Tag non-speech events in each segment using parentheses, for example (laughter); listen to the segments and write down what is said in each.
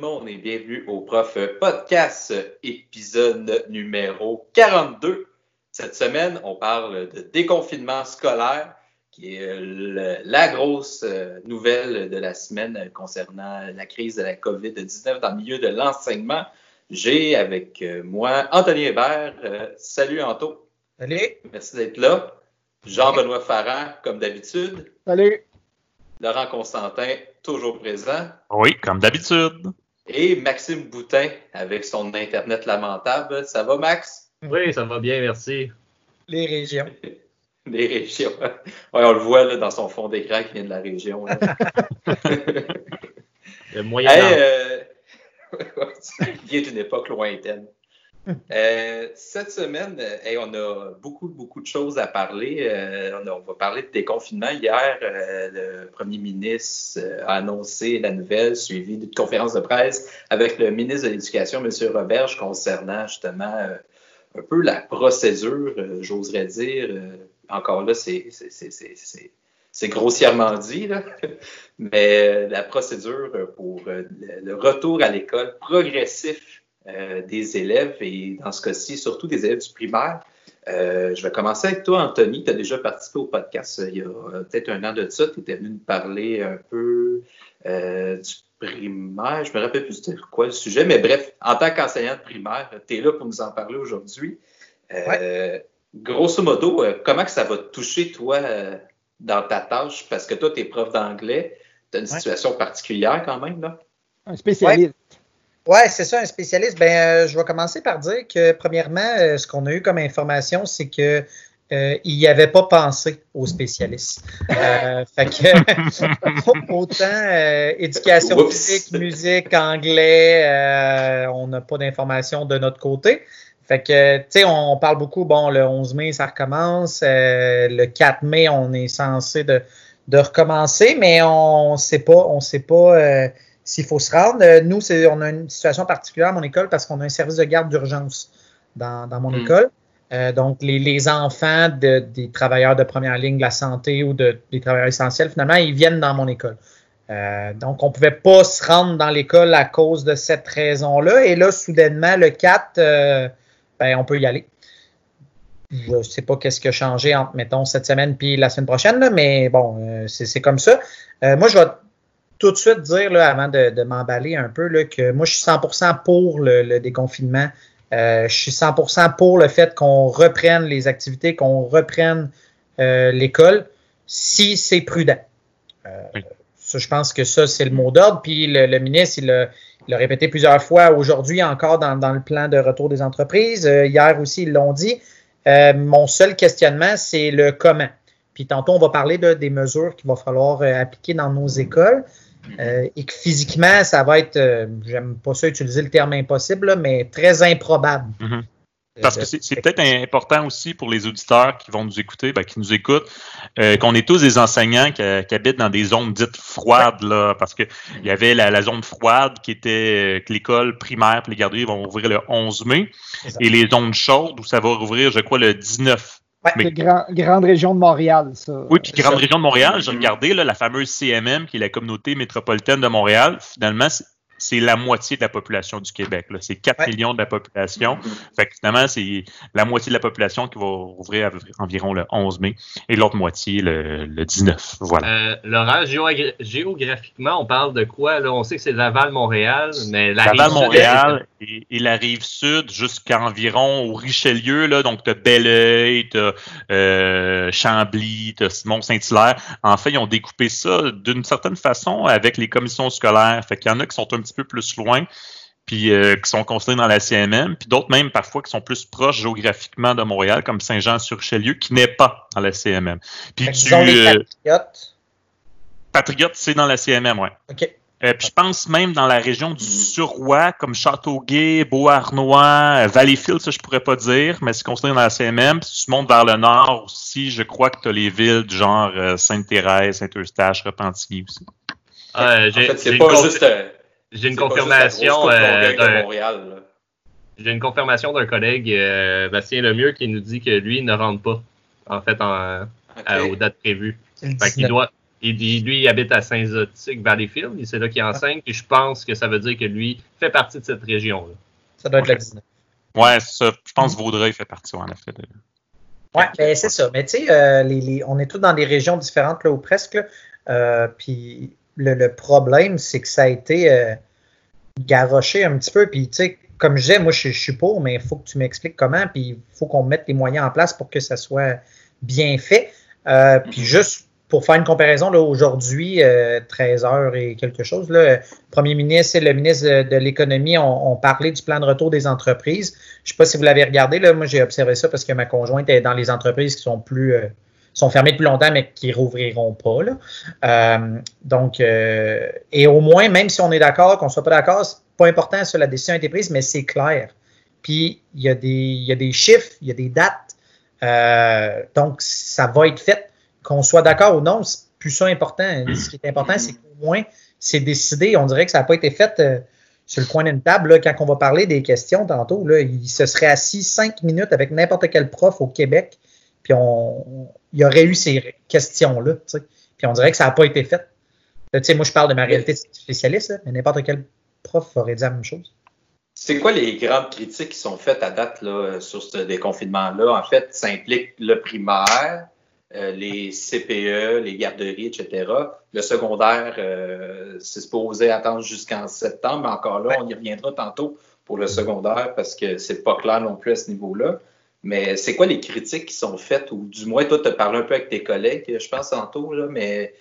le monde et bienvenue au Prof Podcast, épisode numéro 42. Cette semaine, on parle de déconfinement scolaire, qui est la grosse euh, nouvelle de la semaine concernant la crise de la COVID-19 dans le milieu de l'enseignement. J'ai avec euh, moi Anthony Hébert. Euh, salut Anto. Salut. Merci d'être là. Jean-Benoît Farrand, comme d'habitude. Salut. Laurent Constantin, toujours présent. Oui, comme d'habitude. Et Maxime Boutin, avec son Internet lamentable. Ça va, Max? Oui, ça va bien, merci. Les régions. (laughs) Les régions. Ouais, on le voit là, dans son fond d'écran qui vient de la région. (laughs) le moyen hey, euh... (laughs) Il vient d'une époque lointaine. Euh, cette semaine, euh, on a beaucoup, beaucoup de choses à parler. Euh, on, va parler de déconfinement. Hier, le premier ministre a annoncé la nouvelle, suivie d'une conférence de presse avec le ministre de l'Éducation, M. Roberge, concernant justement un peu la procédure, j'oserais dire. encore là, c'est grossièrement dit, là. (laughs) mais la procédure pour le retour à l'école progressif euh, des élèves et dans ce cas-ci, surtout des élèves du primaire. Euh, je vais commencer avec toi, Anthony. Tu as déjà participé au podcast euh, il y a peut-être un an de ça. Tu étais venu nous parler un peu du primaire. Je me rappelle plus c'était quoi le sujet, mais bref, en tant qu'enseignant de primaire, tu es là pour nous en parler aujourd'hui. Grosso modo, comment que ça va te toucher, toi, dans ta tâche? Parce que toi, tu es prof d'anglais. Tu as une situation particulière quand même, là? Un spécialiste. Oui, c'est ça, un spécialiste. Ben, euh, je vais commencer par dire que, premièrement, euh, ce qu'on a eu comme information, c'est que euh, il n'y avait pas pensé aux spécialistes. fait que, (laughs) autant éducation physique, musique, anglais, on n'a pas d'informations de notre côté. Fait que, tu sais, on, parle beaucoup, bon, le 11 mai, ça recommence. le 4 mai, on est censé de, de recommencer, mais on ne sait pas, on sait pas s'il faut se rendre. Euh, nous, on a une situation particulière à mon école parce qu'on a un service de garde d'urgence dans, mon mm. école. Euh, donc, les, enfants des travailleurs de première ligne de la santé ou de, des travailleurs essentiels, finalement, ils viennent dans mon école. Euh, donc, on ne pouvait pas se rendre dans l'école à cause de cette raison-là. Et là, soudainement, le 4, ben, on peut y aller. Je ne sais pas qu'est-ce qui a changé entre, mettons, cette semaine puis la semaine prochaine, mais bon, c'est comme ça. moi, je vais tout de suite dire, là, avant de, m'emballer un peu, là, que moi, je suis 100% pour le, déconfinement. Euh, je suis 100% pour le fait qu'on reprenne les activités, qu'on reprenne euh, l'école, si c'est prudent. Euh, je pense que ça, c'est le mot d'ordre. Puis le, ministre, il l'a répété plusieurs fois aujourd'hui encore dans, le plan de retour des entreprises. hier aussi, ils l'ont dit. mon seul questionnement, c'est le comment. Puis tantôt, on va parler des mesures qu'il va falloir appliquer dans nos écoles. Euh, et que physiquement, ça va être, euh, j'aime pas ça utiliser le terme impossible, mais très improbable. Mm-hmm. Parce que c'est peut-être important aussi pour les auditeurs qui vont nous écouter, ben, qui nous écoutent, euh, qu'on est tous des enseignants qui, habitent dans des zones dites froides, là, parce qu'il y avait la, zone froide qui était que l'école primaire et les garderies vont ouvrir le 11 mai, et les zones chaudes où ça va rouvrir, je crois, le 19 Ouais, grande région de Montréal, ça. Oui, puis grande région de Montréal, j'ai regardé là, la fameuse CMM, qui est la communauté métropolitaine de Montréal. Finalement, c'est la moitié de la population du Québec. C'est 4 millions de la population. Fait que finalement, c'est la moitié de la population qui va rouvrir environ le 11 mai et l'autre moitié le, 19. Voilà. Euh, Laurent, géographiquement, on parle de quoi? Là? On sait que c'est Laval-Montréal, mais la Laval-Montréal et, et, la rive sud jusqu'à environ au Richelieu. Là, donc, tu as Belleuil, tu as euh, Chambly, tu as Simon-Saint-Hilaire. En fait, ils ont découpé ça d'une certaine façon avec les commissions scolaires. Fait qu'il y en a qui sont un petit peu plus loin, puis euh, qui sont construits dans la CMM, puis d'autres même parfois qui sont plus proches géographiquement de Montréal, comme Saint-Jean-sur-Richelieu, qui n'est pas dans la CMM. Puis tu, euh, Patriotes. Patriotes, c'est dans la CMM, oui. OK. Euh, puis je pense même dans la région du Suroît, comme Châteauguay, Beauharnois, Valleyfield, ça je pourrais pas dire, mais c'est construit dans la CMM. Puis tu montes vers le nord aussi, je crois que tu as les villes du genre Sainte-Thérèse, Saint-Eustache, Repentigny aussi. en fait, c'est pas juste j'ai une confirmation euh, d'un J'ai une confirmation d'un collègue, euh, Bastien Lemieux, qui nous dit que lui ne rentre pas, en fait, en, aux dates prévues. Fait qu'il doit, il, lui, il habite à Saint-Zotique, Valleyfield, c'est là qu'il enseigne, puis je pense que ça veut dire que lui fait partie de cette région-là. Ça doit être la 19. Ouais, ça. Je pense que Vaudreuil fait partie, en effet. De... Oui, ben, c'est ça. Mais tu sais, euh, on est tous dans des régions différentes, là, ou presque. Euh, puis le, problème, c'est que ça a été euh, garoché un petit peu. Puis tu sais, comme je disais, moi, je, suis pour, mais il faut que tu m'expliques comment. Puis il faut qu'on mette les moyens en place pour que ça soit bien fait. Puis juste pour faire une comparaison, aujourd'hui, 13 heures et quelque chose, le premier ministre et le ministre de, l'économie ont, parlé du plan de retour des entreprises. Je ne sais pas si vous l'avez regardé, là, moi j'ai observé ça parce que ma conjointe est dans les entreprises qui sont plus euh, sont fermées depuis longtemps, mais qui rouvriront pas. Là. Euh, donc, euh, et au moins, même si on est d'accord, qu'on ne soit pas d'accord, c'est pas important sur la décision a été prise, mais c'est clair. Puis il y, a des, y a des chiffres, il y a des dates. donc, ça va être fait qu'on soit d'accord ou non, c'est plus ça important. Ce qui est important, c'est qu'au moins, c'est décidé. On dirait que ça n'a pas été fait euh, sur le coin d'une table. Là, quand on va parler des questions tantôt, là, il se serait assis cinq minutes avec n'importe quel prof au Québec, puis on, il y aurait eu ces questions-là. Puis on dirait que ça n'a pas été fait. Là, moi, je parle de ma réalité spécialiste, mais n'importe quel prof aurait dit la même chose. C'est quoi les grandes critiques qui sont faites à date là, sur ce déconfinement-là? En fait, ça implique le primaire, euh, les CPE, les garderies, etc. Le secondaire, euh, c'est supposé attendre jusqu'en septembre, mais encore là, on y reviendra tantôt pour le secondaire parce que c'est pas clair non plus à ce niveau-là. Mais c'est quoi les critiques qui sont faites, ou du moins, toi, tu as parlé un peu avec tes collègues, je pense, tantôt, là, mais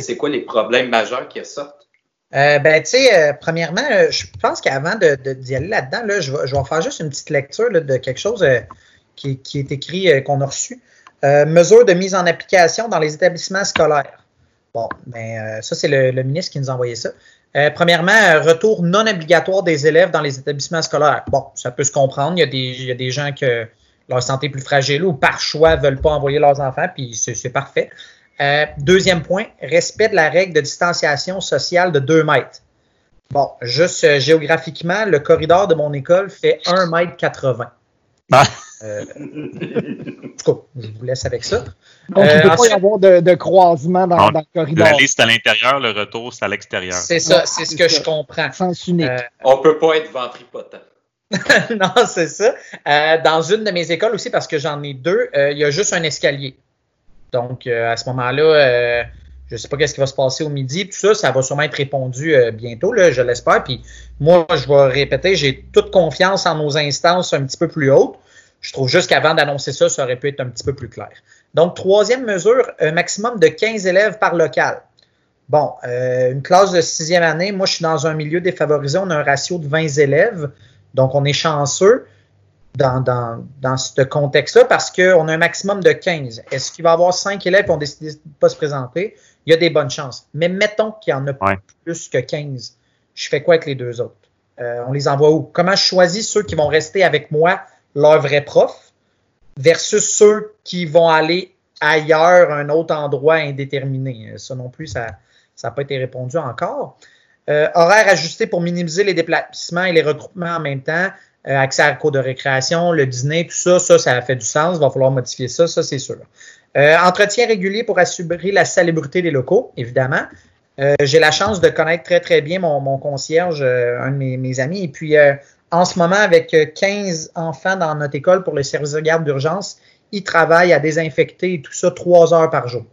c'est quoi les problèmes majeurs qui ressortent? Euh, ben, tu sais, premièrement, je pense qu'avant d'y de, aller là-dedans, là, je, vais, je vais faire juste une petite lecture de quelque chose qui, qui, est écrit, qu'on a reçu. Euh, mesures de mise en application dans les établissements scolaires. Bon, ben, euh, ça, c'est le, ministre qui nous a envoyé ça. Euh, premièrement, retour non obligatoire des élèves dans les établissements scolaires. Bon, ça peut se comprendre. Il y a des, il y a des gens que leur santé est plus fragile ou par choix ne veulent pas envoyer leurs enfants, puis c'est parfait. deuxième point, respect de la règle de distanciation sociale de 2 mètres. Bon, juste géographiquement, le corridor de mon école fait 1 mètre 80. Ah. Euh, en tout je vous laisse avec ça. Donc, il ne peut euh, pas y avoir de, croisement dans, le corridor. La liste à l'intérieur, le retour, c'est à l'extérieur. C'est ça, c'est ce que je comprends. Sens unique. Euh, On ne peut pas être ventripotent. (laughs) non, c'est ça. dans une de mes écoles aussi, parce que j'en ai deux, il y a juste un escalier. Donc, à ce moment-là, je ne sais pas qu'est-ce qui va se passer au midi. Tout ça, ça va sûrement être répondu bientôt, là, je l'espère. Puis moi, je vais répéter, j'ai toute confiance en nos instances un petit peu plus hautes. Je trouve juste qu'avant d'annoncer ça, ça aurait pu être un petit peu plus clair. Donc, troisième mesure, un maximum de 15 élèves par local. Bon, euh, une classe de sixième année, moi, je suis dans un milieu défavorisé, on a un ratio de 20 élèves, donc on est chanceux dans, dans, ce contexte-là parce qu'on a un maximum de 15. Est-ce qu'il va y avoir 5 élèves qui ont décidé de ne pas se présenter? Il y a des bonnes chances. Mais mettons qu'il y en a plus que 15. Je fais quoi avec les deux autres? Euh, on les envoie où? Comment je choisis ceux qui vont rester avec moi leur vrai prof versus ceux qui vont aller ailleurs, un autre endroit indéterminé? Ça non plus, ça n'a pas été répondu encore. Euh, horaire ajusté pour minimiser les déplacements et les regroupements en même temps. Euh, accès à la cours de récréation, le dîner, tout ça, ça, ça a fait du sens. Il va falloir modifier ça, ça, c'est sûr. Euh, entretien régulier pour assurer la salubrité des locaux, évidemment. J'ai la chance de connaître très, très bien mon, concierge, un de mes, mes, amis. Et puis, en ce moment, avec 15 euh, enfants dans notre école pour le service de garde d'urgence, ils travaillent à désinfecter tout ça trois heures par jour.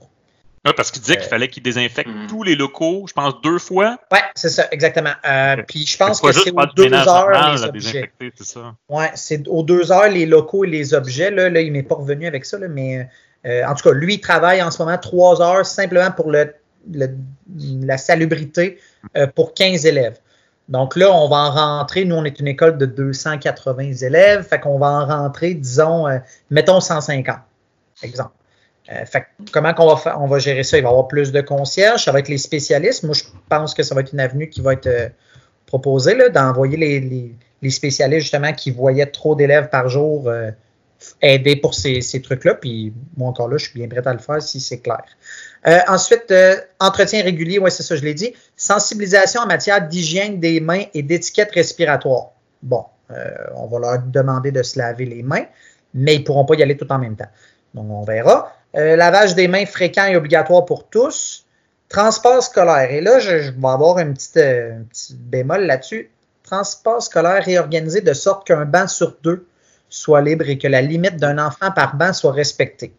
Oui, parce qu'il disait qu'il fallait qu'ils désinfectent hmm. tous les locaux, je pense, deux fois. Oui, c'est ça, exactement. Euh, puis je pense que c'est aux deux heures les objets. Oui, c'est aux deux heures les locaux et les objets. Là, là il m'est pas revenu avec ça, là, mais euh, en tout cas, lui, il travaille en ce moment trois heures simplement pour le, la salubrité pour 15 élèves. Donc là, on va en rentrer, nous, on est une école de 280 élèves, fait qu'on va en rentrer, disons, euh, mettons 150, exemple. Euh, fait comment qu'on va faire, on va gérer ça? Il va y avoir plus de concierges, ça va être les spécialistes. Moi, je pense que ça va être une avenue qui va être euh, proposée, d'envoyer les, les, spécialistes, justement, qui voyaient trop d'élèves par jour aider pour ces, ces trucs-là. Puis moi, encore là, je suis bien prêt à le faire si c'est clair. Euh, ensuite, euh, entretien régulier, oui, c'est ça, je l'ai dit. Sensibilisation en matière d'hygiène des mains et d'étiquette respiratoire. Bon, euh, on va leur demander de se laver les mains, mais ils ne pourront pas y aller tout en même temps. Donc, on verra. Lavage des mains fréquent et obligatoire pour tous. Transport scolaire. Et là, je, vais avoir un petit, petit bémol là-dessus. Transport scolaire réorganisé de sorte qu'un banc sur deux soit libre et que la limite d'un enfant par banc soit respectée.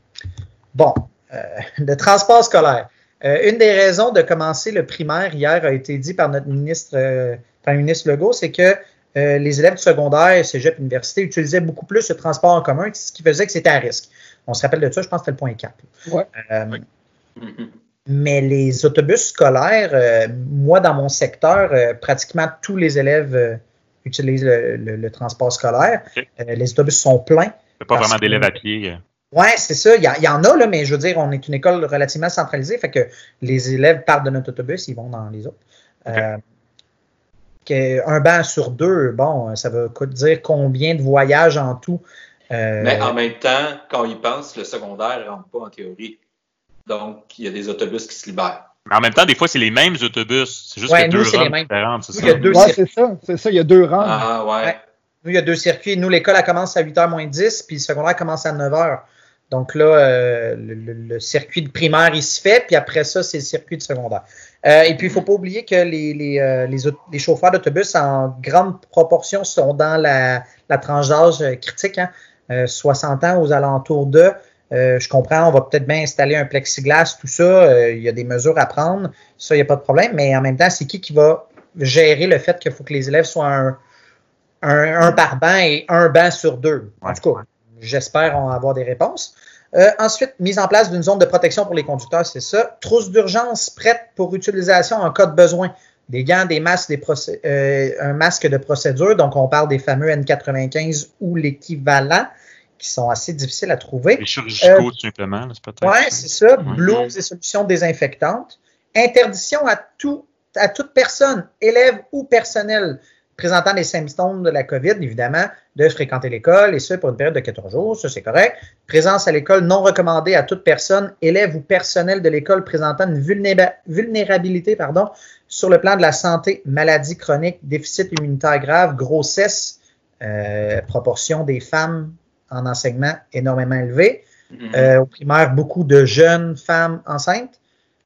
Bon, euh, le transport scolaire. Euh, une des raisons de commencer le primaire hier a été dit par notre ministre, euh, ministre Legault, c'est que euh, les élèves du secondaire, cégep, université utilisaient beaucoup plus le transport en commun, ce qui faisait que c'était à risque. On se rappelle de ça, je pense que c'était le point 4. Ouais. Mais les autobus scolaires, moi, dans mon secteur, pratiquement tous les élèves utilisent le, transport scolaire. les autobus sont pleins. Il n'y a pas vraiment d'élèves à pied. Oui, c'est ça. Il y, en a, là, mais je veux dire, on est une école relativement centralisée, fait que les élèves partent de notre autobus, ils vont dans les autres. Euh, un banc sur deux, bon, ça veut dire combien de voyages en tout. Euh, mais en même temps, quand ils pensent, le secondaire ne rentre pas en théorie. Donc, il y a des autobus qui se libèrent. Mais en même temps, des fois, c'est les mêmes autobus. C'est juste qu'il y a deux rangs différentes. C'est ça? c'est ça. C'est ça, il y a deux rangs. Ah, ouais. Nous, il y a deux circuits. Nous, l'école, elle commence à 8h moins 10, puis le secondaire commence à 9h. Donc là, euh, le, circuit de primaire, il se fait, puis après ça, c'est le circuit de secondaire. Euh, et puis, il ne faut pas oublier que les, les, euh, les, chauffeurs d'autobus, en grande proportion, sont dans la, la tranche d'âge critique, hein, 60 ans aux alentours de. je comprends, on va peut-être bien installer un plexiglas, tout ça. Il y a des mesures à prendre. Ça, il n'y a pas de problème. Mais en même temps, c'est qui qui va gérer le fait qu'il faut que les élèves soient un, un, par banc et un banc sur deux? En tout cas, j'espère avoir des réponses. Euh, ensuite, mise en place d'une zone de protection pour les conducteurs, c'est ça. Trousse d'urgence prête pour utilisation en cas de besoin. Des gants, des masques, des euh, un masque de procédure. Donc, on parle des fameux N95 ou l'équivalent qui sont assez difficiles à trouver. Les chirurgicaux, tout simplement, c'est peut-être. Oui, c'est ça. Blouses et solutions désinfectantes. Interdiction à, tout, à toute personne, élève ou personnel, présentant les symptômes de la COVID, évidemment, de fréquenter l'école, et ce, pour une période de 14 jours, ça c'est correct. Présence à l'école non recommandée à toute personne, élève ou personnel de l'école présentant une vulnérabilité pardon, sur le plan de la santé, maladie chronique, déficit immunitaire grave, grossesse, euh, proportion des femmes en enseignement énormément élevée. Mm-hmm. Euh, au primaire, beaucoup de jeunes femmes enceintes.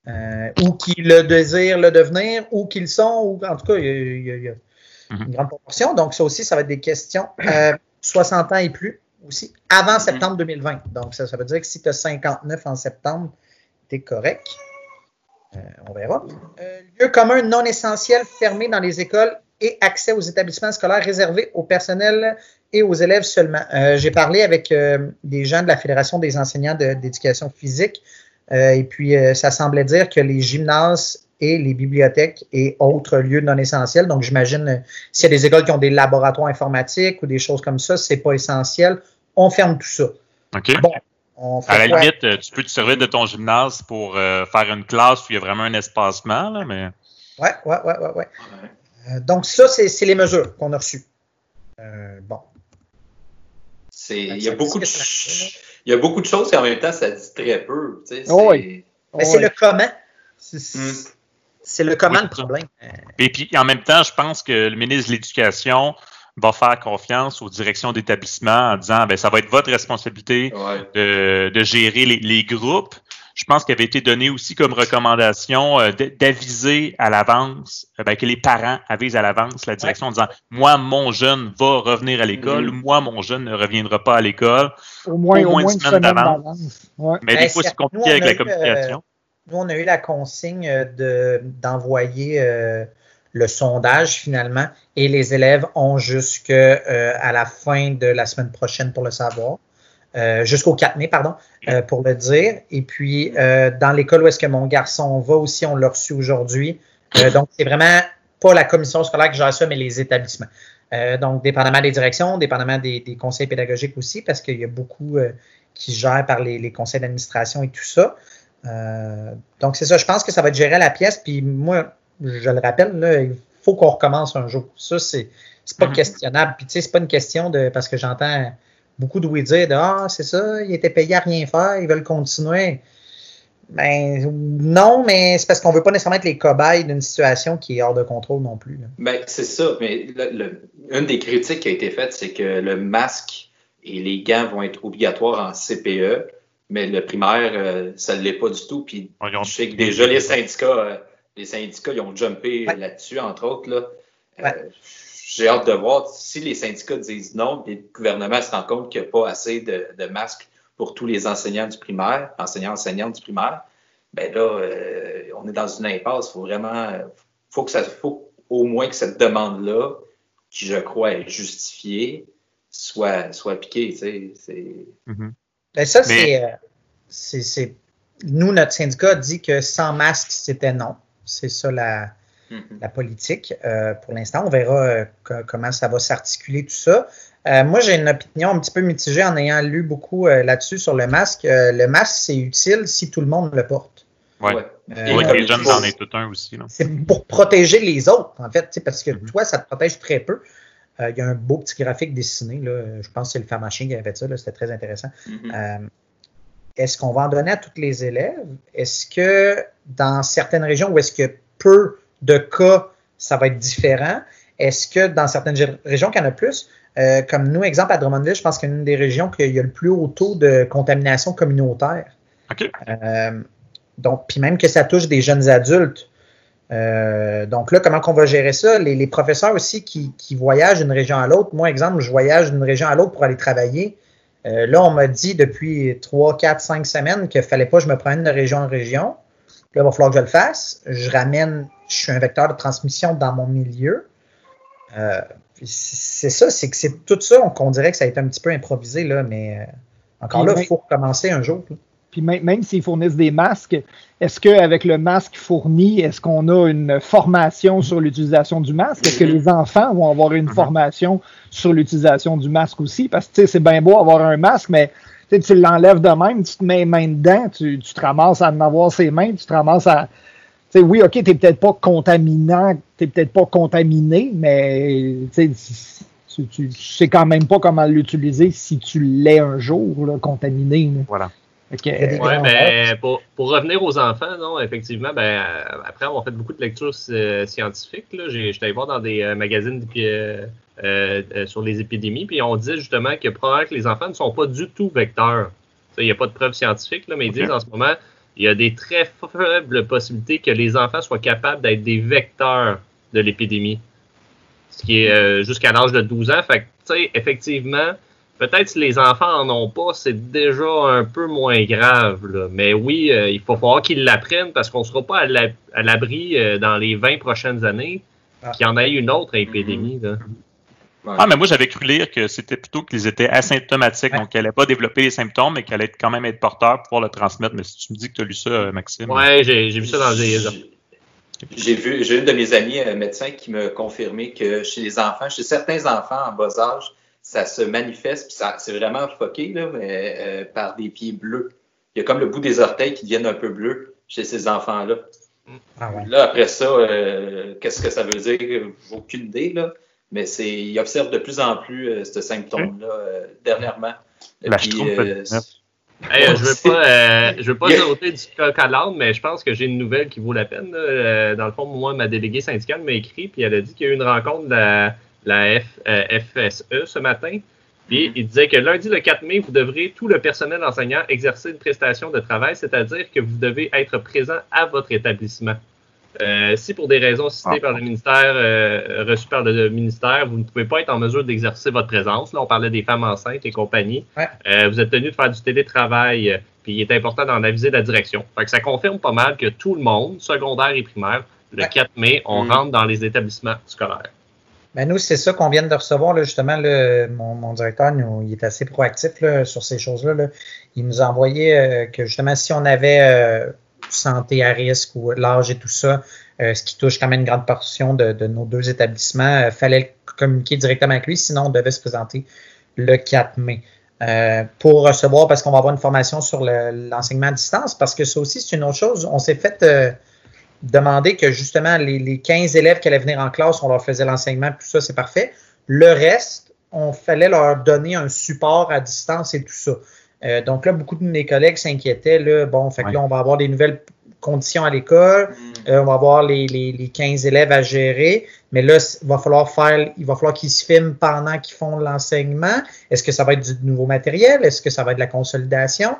Euh, ou qui le désirent le devenir, ou qu'ils sont, ou en tout cas, il y a Mhm. une grande proportion. Donc, ça aussi, ça va être des questions 60 euh, ans et plus aussi, avant mhm. septembre 2020. Donc, ça, ça veut dire que si tu as 59 en septembre, tu es correct. Euh, on verra. Euh, lieu commun non essentiel fermé dans les écoles et accès aux établissements scolaires réservés au personnel et aux élèves seulement. J'ai parlé avec des gens de la Fédération des enseignants d'éducation physique et puis ça semblait dire que les gymnases et les bibliothèques et autres lieux non essentiels. Donc, j'imagine euh, s'il y a des écoles qui ont des laboratoires informatiques ou des choses comme ça, c'est pas essentiel. On ferme tout ça. OK. Bon, à la limite, euh, tu peux te servir de ton gymnase pour euh, faire une classe où il y a vraiment un espacement, là, mais. Oui, oui, oui, ouais, ouais. donc, ça, c'est les mesures qu'on a reçues. bon. Il y, a beaucoup de, il y a beaucoup de choses et en même temps, ça dit très peu. Tu sais, oh oui. Mais c'est le comment. Hmm. C'est le comment le problème. Et puis, en même temps, je pense que le ministre de l'Éducation va faire confiance aux directions d'établissement en disant ben, ça va être votre responsabilité de, gérer les, groupes. Je pense qu'il avait été donné aussi comme recommandation euh, d'aviser à l'avance, euh, ben, que les parents avisent à l'avance la direction en disant Moi, mon jeune va revenir à l'école, mm-hmm. moi, mon jeune ne reviendra pas à l'école. Au moins, une semaine, d'avance. Mais des fois, c'est compliqué avec la communication. Nous, on a eu la consigne de, d'envoyer euh, le sondage finalement et les élèves ont jusqu'à euh, la fin de la semaine prochaine pour le savoir. Euh, jusqu'au 4 mai, pardon, pour le dire. Et puis, dans l'école où est-ce que mon garçon va aussi, on l'a reçu aujourd'hui. donc, c'est vraiment pas la commission scolaire qui gère ça, mais les établissements. donc, dépendamment des directions, dépendamment des, conseils pédagogiques aussi, parce qu'il y a beaucoup qui gèrent par les, les conseils d'administration et tout ça. Euh, donc, c'est ça. Je pense que ça va être géré à la pièce. Puis moi, je le rappelle, là, il faut qu'on recommence un jour. Ça, c'est pas mm-hmm. questionnable. Puis tu sais, c'est pas une question de. Parce que j'entends beaucoup de oui dire de Ah, c'est ça, il était payé à rien faire, ils veulent continuer. Ben non, mais c'est parce qu'on veut pas nécessairement être les cobayes d'une situation qui est hors de contrôle non plus. Ben, c'est ça. Mais une des critiques qui a été faite, c'est que le masque et les gants vont être obligatoires en CPE Mais le primaire, ça ne l'est pas du tout. Puis je sais que déjà les syndicats, les syndicats, ils ont jumpé là-dessus, entre autres. Là. J'ai hâte de voir si les syndicats disent non, et le gouvernement se rend compte qu'il n'y a pas assez de, de masques pour tous les enseignants du primaire, enseignants, enseignantes du primaire, ben là, euh, on est dans une impasse. Il faut vraiment, faut que ça, faut au moins que cette demande-là, qui je crois est justifiée, soit, soit appliquée. Tu sais, mm-hmm. Ben ça, euh, c'est, Nous, notre syndicat dit que sans masque, c'était non. C'est ça la, mm-hmm. la politique. Euh, pour l'instant, on verra comment ça va s'articuler tout ça. Euh, moi, j'ai une opinion un petit peu mitigée en ayant lu beaucoup euh, là-dessus sur le masque. Euh, le masque, c'est utile si tout le monde le porte. Oui, les jeunes en est tout un aussi. C'est pour protéger les autres, en fait, parce que mm-hmm. toi, ça te protège très peu. Il y a un beau petit graphique dessiné, là, je pense que c'est le pharmacien qui avait fait ça, c'était très intéressant. Mm-hmm. est-ce qu'on va en donner à tous les élèves? Est-ce que dans certaines régions où est-ce que peu de cas, ça va être différent? Est-ce que dans certaines régions qu'il y en a plus, euh, comme nous, exemple, à Drummondville, je pense qu'il y a une des régions qui a le plus haut taux de contamination communautaire. Euh, donc, puis même que ça touche des jeunes adultes. Euh, donc là, comment qu'on va gérer ça? Les, professeurs aussi qui, voyagent d'une région à l'autre. Moi, exemple, je voyage d'une région à l'autre pour aller travailler. là, on m'a dit depuis 3, 4, 5 semaines qu'il ne fallait pas que je me prenne de région en région. Là, il va falloir que je le fasse. Je ramène, je suis un vecteur de transmission dans mon milieu. Euh, c'est ça, c'est que c'est tout ça qu'on dirait que ça a été un petit peu improvisé, là, mais euh, encore là, il faut recommencer un jour. Puis même, s'ils fournissent des masques, est-ce qu'avec le masque fourni, est-ce qu'on a une formation sur l'utilisation du masque? Est-ce que les enfants vont avoir une mm-hmm. formation sur l'utilisation du masque aussi? Parce que c'est bien beau avoir un masque, mais tu l'enlèves de même, tu te mets les mains dedans, tu, tu te ramasses à en avoir ses mains, tu te ramasses à, oui, OK, tu n'es peut-être pas contaminant, tu peut-être pas contaminé, mais tu, tu sais quand même pas comment l'utiliser si tu l'es un jour, là, contaminé. Voilà. Okay. Oui, mais pour, pour, revenir aux enfants, non, effectivement, ben, après avoir fait beaucoup de lectures euh, scientifiques, j'étais allé voir dans des euh, magazines euh, sur les épidémies, puis on dit justement que probablement que les enfants ne sont pas du tout vecteurs. Il n'y a pas de preuves scientifiques, là, mais ils disent en ce moment, il y a des très faibles possibilités que les enfants soient capables d'être des vecteurs de l'épidémie. Ce qui est euh, jusqu'à l'âge de 12 ans. Fait que, effectivement, peut-être si les enfants en ont pas, c'est déjà un peu moins grave. Mais oui, euh, il faut falloir qu'ils l'apprennent parce qu'on ne sera pas à l'abri euh, dans les 20 prochaines années ah. qu'il y en ait une autre épidémie. Là. Ah, mais moi, j'avais cru lire que c'était plutôt qu'ils étaient asymptomatiques, donc qu'ils n'allaient pas développer les symptômes, mais qu'ils allaient quand même être porteurs pour pouvoir le transmettre. Mais si tu me dis que tu as lu ça, euh, Maxime. Oui, j'ai vu ça dans les. J'ai vu, j'ai une de mes amies médecins qui me confirmé que chez les enfants, chez certains enfants en bas âge, ça se manifeste, puis c'est vraiment foqué, là, mais euh, par des pieds bleus. Il y a comme le bout des orteils qui deviennent un peu bleus chez ces enfants-là. Ah là, après ça, qu'est-ce que ça veut dire? Aucune idée, là mais c'est, il observe de plus en plus euh, ce symptôme-là euh, dernièrement. La Puis, euh, je veux pas, je veux pas sauter du coq à l'âne, mais je pense que j'ai une nouvelle qui vaut la peine. dans le fond, moi, ma déléguée syndicale m'a écrit, puis elle a dit qu'il y a eu une rencontre de la, FSE ce matin. Puis il disait que lundi le 4 mai, vous devrez, tout le personnel enseignant, exercer une prestation de travail, c'est-à-dire que vous devez être présent à votre établissement. Euh, si pour des raisons citées ah. par le ministère, euh, reçues par le ministère, vous ne pouvez pas être en mesure d'exercer votre présence, là, on parlait des femmes enceintes et compagnie, euh, vous êtes tenu de faire du télétravail, puis il est important d'en aviser la direction. Fait que ça confirme pas mal que tout le monde, secondaire et primaire, le 4 mai, on mm. rentre dans les établissements scolaires. Ben nous, c'est ça qu'on vient de recevoir. Là, justement, mon, directeur, nous, il est assez proactif sur ces choses-là. Il nous a envoyé que justement, si on avait santé à risque ou l'âge et tout ça, euh, ce qui touche quand même une grande portion de, nos deux établissements, il euh, fallait communiquer directement avec lui, sinon on devait se présenter le 4 mai. Euh, pour recevoir, parce qu'on va avoir une formation sur l'enseignement à distance, parce que ça aussi, c'est une autre chose. On s'est fait demander que justement les, 15 élèves qui allaient venir en classe, on leur faisait l'enseignement, tout ça, c'est parfait. Le reste, on fallait leur donner un support à distance et tout ça. Euh, donc là, beaucoup de mes collègues s'inquiétaient. Là, bon, fait que là, on va avoir des nouvelles conditions à l'école. Mm. Euh, on va avoir les, les, 15 élèves à gérer. Mais là, il va falloir faire, il va falloir qu'ils se filment pendant qu'ils font l'enseignement. Est-ce que ça va être du nouveau matériel? Est-ce que ça va être de la consolidation?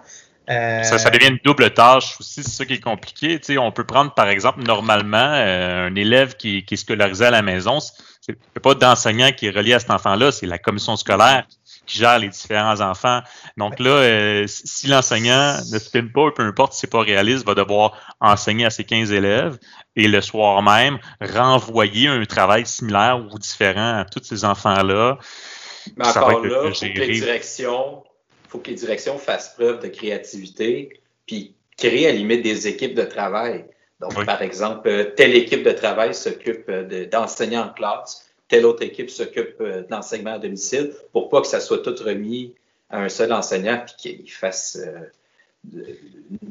Euh, Ça, ça devient une double tâche aussi, c'est ça qui est compliqué. Tu sais, on peut prendre, par exemple, normalement, euh, un élève qui, qui est scolarisé à la maison, c'est pas d'enseignant qui est relié à cet enfant-là, c'est la commission scolaire qui gère les différents enfants. Donc là, euh, si l'enseignant ne se filme pas, peu importe si c'est pas réaliste, va devoir enseigner à ses 15 élèves et le soir même renvoyer un travail similaire ou différent à tous ces enfants-là. Mais encore là, que les directions, faut que les directions fassent preuve de créativité, puis créer à la limite des équipes de travail. Donc, Oui. par exemple, euh, telle équipe de travail s'occupe euh, de- d'enseigner en classe, telle autre équipe s'occupe euh, de l'enseignement à domicile, pour pas que ça soit tout remis à un seul enseignant puis qu'il fasse. euh,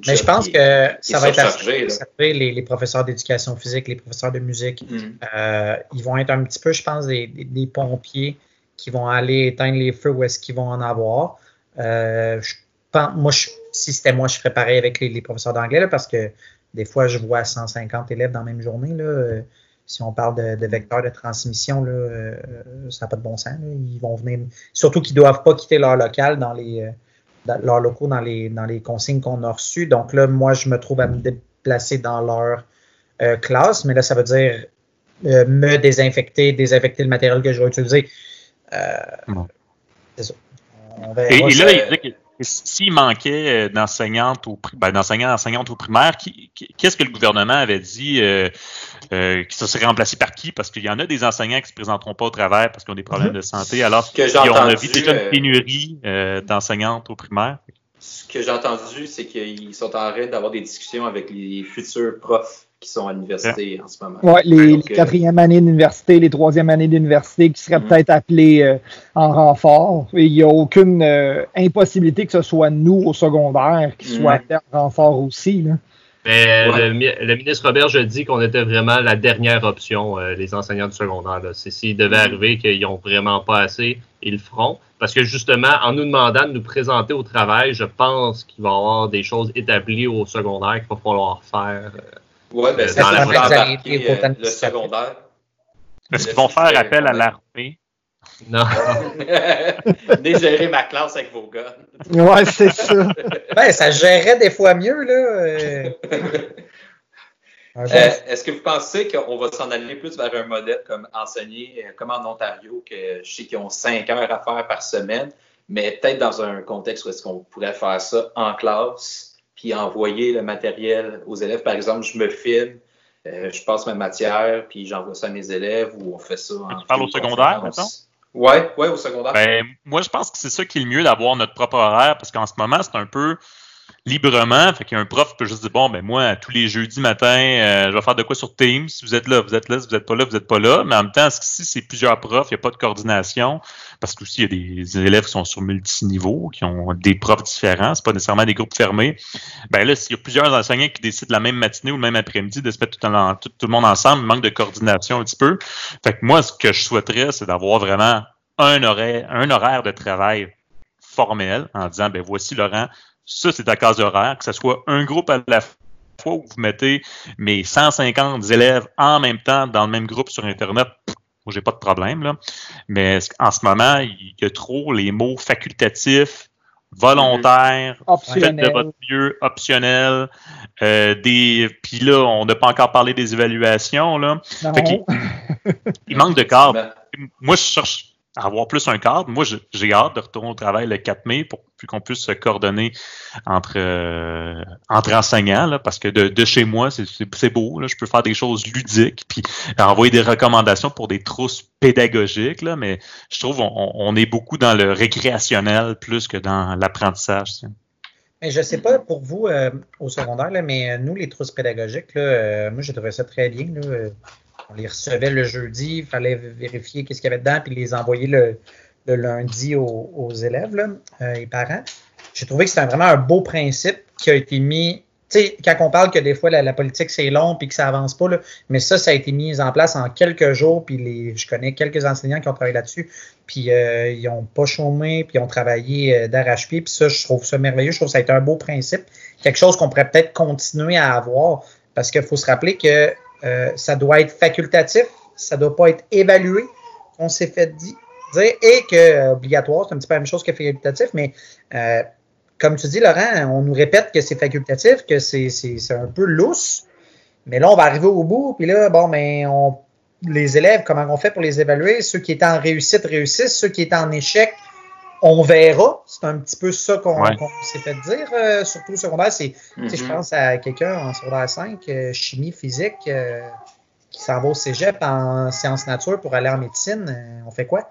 mais je pense qui- que ça va être assez- les, les professeurs d'éducation physique, les professeurs de musique. Mm. Euh, ils vont être un petit peu, je pense, des, des- des pompiers qui vont aller éteindre les feux où est-ce qu'ils vont en avoir. Euh, je pense, moi, je- si c'était moi, je ferais pareil avec les, les professeurs d'anglais parce que des fois, je vois 150 élèves dans la même journée. Là, Euh, si on parle de, de vecteurs de transmission, là, euh, ça n'a pas de bon sens. là. Ils vont venir, surtout qu'ils ne doivent pas quitter leur local dans les dans leurs locaux dans les, dans les consignes qu'on a reçues. Donc là, moi, je me trouve à me déplacer dans leur classe, mais là, ça veut dire me désinfecter, désinfecter le matériel que je vais utiliser. Bon. C'est ça. Et, là, il dit que s'il manquait euh, d'enseignantes au, pri- ben, d'enseignants enseignantes au primaire, qu'est-ce que le gouvernement avait dit euh, euh, que ça serait remplacé par qui? Parce qu'il y en a des enseignants qui ne se présenteront pas au travail parce qu'ils ont des problèmes de santé, alors qu'on a vu déjà euh, une pénurie euh, d'enseignantes au primaire. Ce que j'ai entendu, c'est qu'ils sont en train d'avoir des discussions avec les futurs profs qui sont à l'université en ce moment. Ouais, les, Donc, les euh, quatrièmes années d'université, les troisièmes années d'université qui seraient Mhm. peut-être appelés euh, en renfort. Et il n'y a aucune euh, impossibilité que ce soit nous au secondaire qui Mhm. soient appelés en renfort aussi. Là. Mais Ouais. le, le ministre Robert a dit qu'on était vraiment la dernière option, euh, les enseignants du secondaire. là. C'est s'il devait arriver qu'ils n'ont vraiment pas assez, ils le feront. Parce que justement, en nous demandant de nous présenter au travail, je pense qu'il va y avoir des choses établies au secondaire qu'il va falloir faire. euh, Ouais, ben, Euh, c'est dans ça, la je embarquer, au euh, le secondaire. Est-ce qu'ils vont faire appel à l'armée? (laughs) Non. (laughs) Venez gérer ma classe avec vos gars. Ouais, c'est ça. (laughs) Ben, ça gérait des fois mieux. Là. euh. Bon- Euh, Est-ce que vous pensez qu'on va s'en aller plus vers un modèle comme enseigner, euh, comme en Ontario, que je sais qu'ils ont cinq heures à faire par semaine, mais peut-être dans un contexte où est-ce qu'on pourrait faire ça en classe, puis envoyer le matériel aux élèves? Par exemple, je me filme, euh, je passe ma matière, puis j'envoie ça à mes élèves, ou on fait ça en Tu parles au secondaire, mettons? Ouais, ouais, au secondaire. Ben, moi, je pense que c'est ça qui est le mieux d'avoir notre propre horaire parce qu'en ce moment, c'est un peu librement. Fait qu'il y a un prof peut juste dire Bon, ben moi, tous les jeudis matin, euh, je vais faire de quoi sur Teams. Si vous êtes là, vous êtes là. Si vous n'êtes pas là, vous n'êtes pas là. Mais en même temps, si c'est plusieurs profs, il n'y a pas de coordination. Parce qu'aussi, il y a des élèves qui sont sur multiniveaux, qui ont des profs différents. C'est pas nécessairement des groupes fermés. Ben là, s'il y a plusieurs enseignants qui décident la même matinée ou le même après-midi de se tout, tout le monde ensemble, il manque de coordination un petit peu. Fait que moi, ce que je souhaiterais, c'est d'avoir vraiment un horaire, un horaire de travail formel en disant, ben voici Laurent, ça c'est ta case horaire, que ce soit un groupe à la fois où vous mettez mes 150 élèves en même temps dans le même groupe sur Internet, j'ai pas de problème là. Mais en ce moment, il y a trop les mots facultatifs, volontaires, faites de votre mieux, optionnel, euh, des puis là, on n'a pas encore parlé des évaluations là. Non. Fait qu'il- (laughs) Il manque de cadre Ben, moi, je cherche avoir plus un cadre. Moi, je- j'ai hâte de retourner au travail le 4 mai pour qu'on puisse se coordonner entre, euh, entre enseignants, parce que de, de chez moi, c'est- beau. Là, je peux faire des choses ludiques, puis envoyer des recommandations pour des trousses pédagogiques, là, mais je trouve on, on est beaucoup dans le récréationnel plus que dans l'apprentissage. Mais je ne sais pas pour vous euh, au secondaire, là, mais euh, nous, les trousses pédagogiques, là, moi, j'ai trouvé ça très bien. là. On les recevait le jeudi, il fallait vérifier qu'est-ce qu'il y avait dedans, puis les envoyer le, lundi aux, élèves euh, et parents. J'ai trouvé que c'était vraiment un beau principe qui a été mis. Tu sais, quand on parle que des fois la, la politique c'est long puis que ça avance pas, là, mais ça, ça a été mis en place en quelques jours. Puis les, je connais quelques enseignants qui ont travaillé là-dessus, puis euh, ils n'ont pas chômé, puis ils ont travaillé euh, d'arrache-pied. Puis ça, je trouve ça merveilleux. Je trouve que ça a été un beau principe. Quelque chose qu'on pourrait peut-être continuer à avoir. Parce qu'il faut se rappeler que euh, ça doit être facultatif, ça ne doit pas être évalué, on s'est fait di- dire, et que euh, obligatoire, c'est un petit peu la même chose que facultatif, mais euh, comme tu dis, Laurent, on nous répète que c'est facultatif, que c'est un peu lousse. Mais là, on va arriver au bout, puis là, bon, mais on, les élèves, comment on fait pour les évaluer? Ceux qui étaient en réussite réussissent, ceux qui étaient en échec, on verra. C'est un petit peu ça qu'on s'est fait dire, euh, surtout au secondaire. C'est, Je Mm-hmm. pense à quelqu'un en secondaire 5, euh, chimie, physique, euh, qui s'en va au cégep en sciences nature pour aller en médecine. Euh, on fait quoi?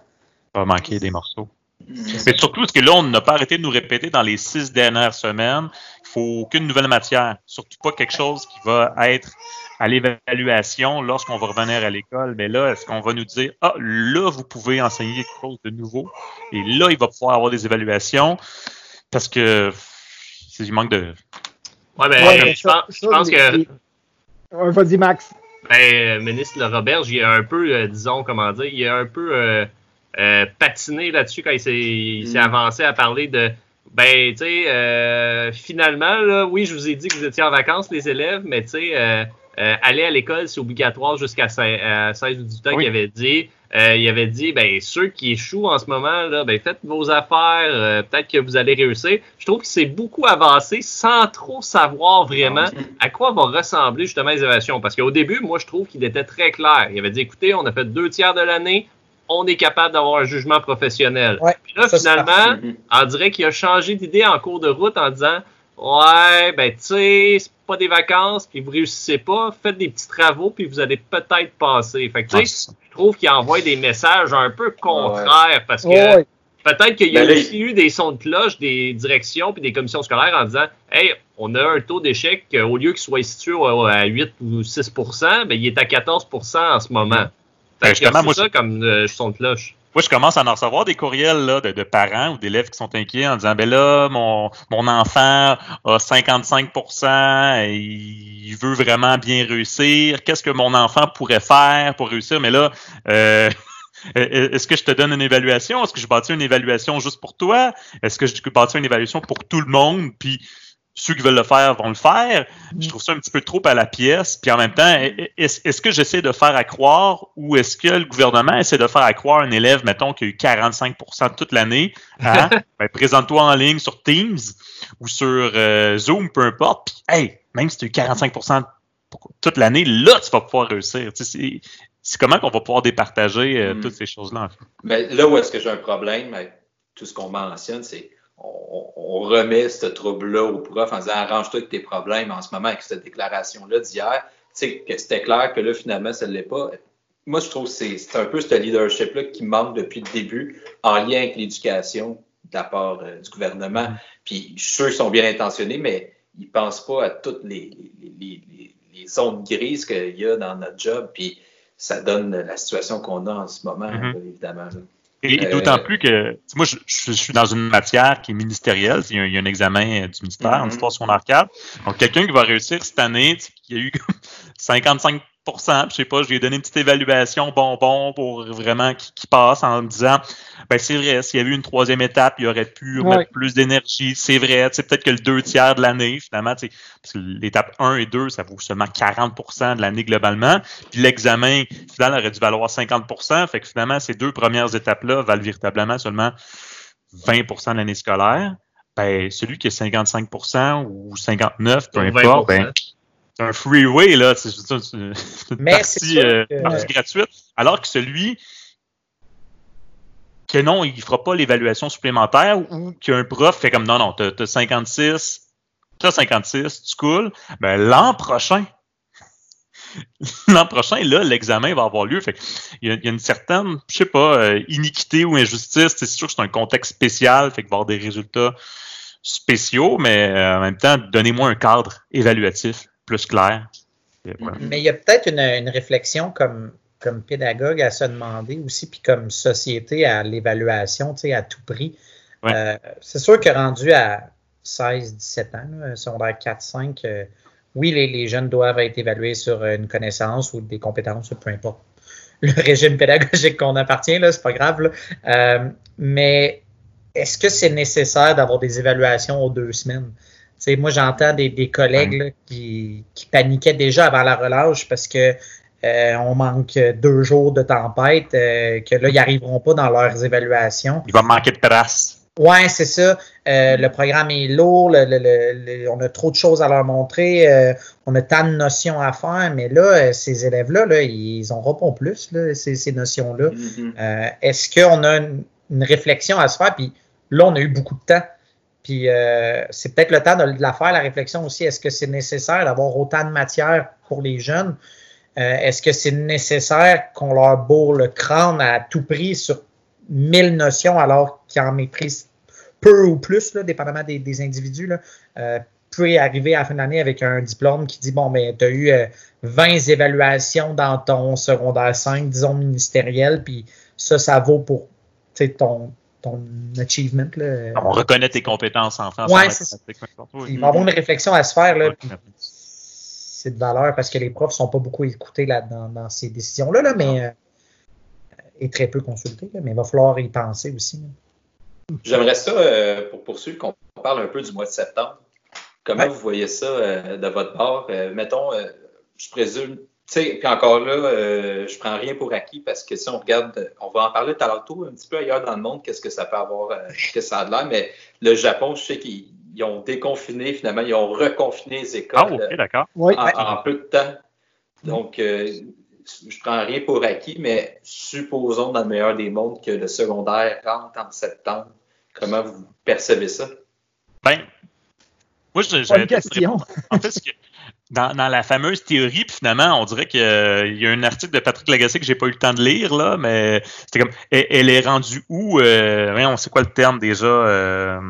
va manquer des morceaux. Mm-hmm. Mais surtout, parce que là, on n'a pas arrêté de nous répéter dans les six dernières semaines, faut aucune nouvelle matière. Surtout pas quelque chose qui va être à l'évaluation lorsqu'on va revenir à l'école. Mais là, est-ce qu'on va nous dire, ah, là, vous pouvez enseigner quelque chose de nouveau? Et là, il va pouvoir avoir des évaluations parce que il manque de. Ouais, ben, Ouais, je, ça- pense, je que Ouais, Vas-y, Max. Ben, ministre Roberge, il a un peu, euh, disons, comment dire, il a un peu euh, euh, patiné là-dessus quand il s'est il s'est Mm. avancé à parler de, ben, tu sais, euh, finalement, là, oui, je vous ai dit que vous étiez en vacances, les élèves, mais tu sais, euh, euh, aller à l'école, c'est obligatoire jusqu'à 16 à 16 ou 18 ans, Oui. qu'il avait dit. Euh, il avait dit, ben, ceux qui échouent en ce moment, là, ben, faites vos affaires, peut-être que vous allez réussir. Je trouve que c'est beaucoup avancé sans trop savoir vraiment à quoi va ressembler justement les évaluations. Parce qu'au début, moi, je trouve qu'il était très clair. Il avait dit, écoutez, on a fait deux tiers de l'année, on est capable d'avoir un jugement professionnel. Ouais, Puis là, finalement, Mhm. on dirait qu'il a changé d'idée en cours de route en disant, ouais, ben, tu sais, c'est pas des vacances, puis vous réussissez pas, faites des petits travaux, puis vous allez peut-être passer. Fait que, tu sais, je trouve qu'il envoie des messages un peu contraires parce que Ouais. peut-être qu'il y a Ben aussi eu des sons de cloche des directions puis des commissions scolaires en disant Hey, on a un taux d'échec euh, au lieu qu'il soit situé à 8 ou 6% ben, il est à 14% en ce moment. Ben, Fait que justement, c'est moi, ça comme euh, son de cloche. Moi, je commence à en recevoir des courriels là, de, de parents ou d'élèves qui sont inquiets en disant ben là, mon, mon enfant a 55 et il veut vraiment bien réussir. Qu'est-ce que mon enfant pourrait faire pour réussir? Mais là, euh, (laughs) est-ce que je te donne une évaluation? Est-ce que je bâtis une évaluation juste pour toi? Est-ce que je bâtis une évaluation pour tout le monde? Puis ceux qui veulent le faire vont le faire. Je trouve ça un petit peu trop à la pièce. Puis en même temps, est-ce est-ce que j'essaie de faire à croire ou est-ce que le gouvernement essaie de faire à croire un élève, mettons, qui a eu 45% toute l'année, hein? (laughs) ben, présente-toi en ligne sur Teams ou sur euh, Zoom, peu importe. Puis, hey, même si tu as eu 45 pour toute l'année, là, tu vas pouvoir réussir. Tu sais, c'est- c'est comment qu'on va pouvoir départager euh, Mm. toutes ces choses-là. en fait? Mais là où est-ce que j'ai un problème avec tout ce qu'on mentionne, c'est on, on remet ce trouble-là au prof en disant arrange-toi avec tes problèmes en ce moment avec cette déclaration-là d'hier. Tu sais, que c'était clair que là, finalement, ça ne l'est pas. Moi, je trouve que c'est c'est un peu ce leadership-là qui manque depuis le début en lien avec l'éducation de la part euh, du gouvernement. Puis je suis sûr qu'ils sont bien intentionnés, mais ils ne pensent pas à toutes les, les, les, les- zones grises qu'il y a dans notre job. Puis ça donne la situation qu'on a en ce moment, Mhm. là, évidemment. là. Et, et Euh, d'autant plus que, moi, je, je- suis dans une matière qui est ministérielle. Il y a, il y a un examen euh, du ministère en Mhm. histoire secondaire 4. Donc, quelqu'un qui va réussir cette année, qui a eu (laughs) comme 55 je sais pas, je lui ai donné une petite évaluation bonbon pour vraiment qu'il qu'il passe en me disant, ben c'est vrai, s'il y avait eu une troisième étape, il aurait pu Ouais. mettre plus d'énergie. C'est vrai, tu sais, peut-être que le deux tiers de l'année, finalement, parce que l'étape 1 et 2, ça vaut seulement 40% de l'année globalement. Puis l'examen final aurait dû valoir 50% Fait que finalement, ces deux premières étapes-là valent véritablement seulement 20% de l'année scolaire. Ben, celui qui est 55% ou 59, peu importe, 20%. ben, c'est un freeway, là. (laughs) C'est une, Mais partie, euh, que- partie gratuite. Alors que celui que non, il fera pas l'évaluation supplémentaire ou qu'un prof fait comme non, non, t'as as 56, t'as 56, tu coules, ben l'an prochain, (laughs) l'an prochain, là, l'examen va avoir lieu. Fait il, y a, il y a une certaine, je sais pas, euh, iniquité ou injustice. C'est sûr que c'est un contexte spécial, fait qu'il va avoir des résultats spéciaux, mais euh, en même temps, donnez-moi un cadre évaluatif plus clair. Voilà. Mais il y a peut-être une, une réflexion comme, comme pédagogue à se demander aussi, puis comme société à l'évaluation, tu sais, à tout prix. Ouais. Euh, c'est sûr que rendu à 16, 17 ans, là, secondaire 4, 5, euh, oui, les, les jeunes doivent être évalués sur une connaissance ou des compétences, peu importe le (laughs) régime pédagogique qu'on appartient, là, c'est pas grave. là. Euh, mais est-ce que c'est nécessaire d'avoir des évaluations aux deux semaines? Tu sais, moi, j'entends des, des collègues là, qui, qui paniquaient déjà avant la relâche parce que euh, on manque deux jours de tempête, euh, que là, ils n'arriveront pas dans leurs évaluations. Il va manquer de traces. Ouais, c'est ça. Euh, le programme est lourd, le, le, le, on a trop de choses à leur montrer, euh, on a tant de notions à faire, mais là, ces élèves-là, là, ils en pas plus, là, ces, ces notions-là. Mhm. Est-ce qu'on a une, une, réflexion à se faire? Puis là, on a eu beaucoup de temps. Puis c'est peut-être le temps de, la faire, la réflexion aussi. Est-ce que c'est nécessaire d'avoir autant de matière pour les jeunes? Est-ce que c'est nécessaire qu'on leur bourre le crâne à tout prix sur mille notions alors qu'ils en maîtrisent peu ou plus, là, dépendamment des, individus, euh, peut arriver à fin de l'année avec un diplôme qui dit bon, ben, tu as eu euh, 20 évaluations dans ton secondaire 5, disons ministériel, puis ça, ça vaut pour ton, ton achievement. Là. On reconnaît tes compétences en France. Ouais, c'est Il va y avoir une réflexion à se faire. Là, c'est de valeur parce que les profs ne sont pas beaucoup écoutés là, dans, dans ces décisions-là, là, mais euh, et très peu consultés. Là, mais il va falloir y penser aussi. Là. J'aimerais ça, euh, pour poursuivre, qu'on parle un peu du mois de septembre. Comment ouais. vous voyez ça euh, de votre part? Euh, mettons, je présume, sais, puis encore là, je prends rien pour acquis parce que si on regarde, on va en parler tout à l'heure un petit peu ailleurs dans le monde, qu'est-ce que ça peut avoir, qu'est-ce que ça a de l'air, mais le Japon, je sais qu'ils ont déconfiné, finalement, ils ont reconfiné les écoles ah, okay, d'accord. En, en, peu de temps. Donc, je prends rien pour acquis, mais supposons dans le meilleur des mondes que le secondaire rentre en septembre. Comment vous percevez ça? Ben, moi, j'avais question. En fait, que dans, dans, la fameuse théorie, puis finalement, on dirait qu'il euh, y a un article de Patrick Lagacé que j'ai pas eu le temps de lire, là, mais c'était comme elle, elle, est rendue où? Euh, on sait quoi le terme déjà? Euh,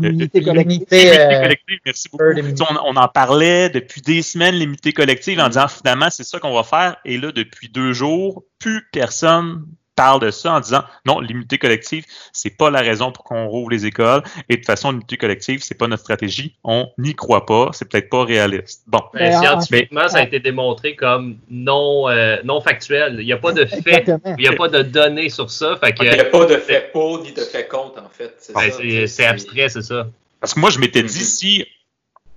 l'unité collective. collective. Merci beaucoup. On, on, en parlait depuis des semaines, l'unité collective, en disant finalement, c'est ça qu'on va faire. Et là, depuis deux jours, plus personne parle de ça en disant non, l'immunité collective, c'est pas la raison pour qu'on rouvre les écoles. Et de toute façon, l'immunité collective, c'est pas notre stratégie. On n'y croit pas. C'est peut-être pas réaliste. Bon. Mais scientifiquement, ça a été démontré comme non, euh, non factuel. Il n'y a pas de fait, il n'y a pas de données sur ça. Fait que, il n'y a pas de fait pour ni de fait contre, en fait. C'est abstrait, c'est ça. Parce que moi, je m'étais dit, si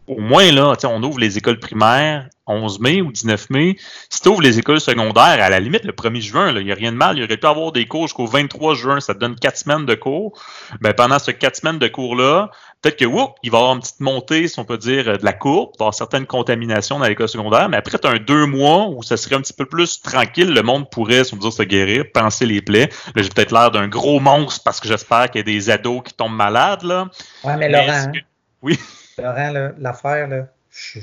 au moins, là, on ouvre les écoles primaires 11 mai ou 19 mai. Si tu ouvres les écoles secondaires, à la limite, le 1er juin, il n'y a rien de mal. Il aurait pu avoir des cours jusqu'au 23 juin. Ça te donne 4 semaines de cours. Ben, pendant ces 4 semaines de cours-là, peut-être que, whoop, il va y avoir une petite montée, si on peut dire, de la courbe. Avoir certaines contaminations dans l'école secondaire. Mais après, tu as un deux mois où ça serait un petit peu plus tranquille. Le monde pourrait, si on veut dire, se guérir, penser les plaies. Là, j'ai peut-être l'air d'un gros monstre parce que j'espère qu'il y a des ados qui tombent malades, là. Ouais, mais, mais Laurent. Que... Oui. Laurent, l'affaire, là, je,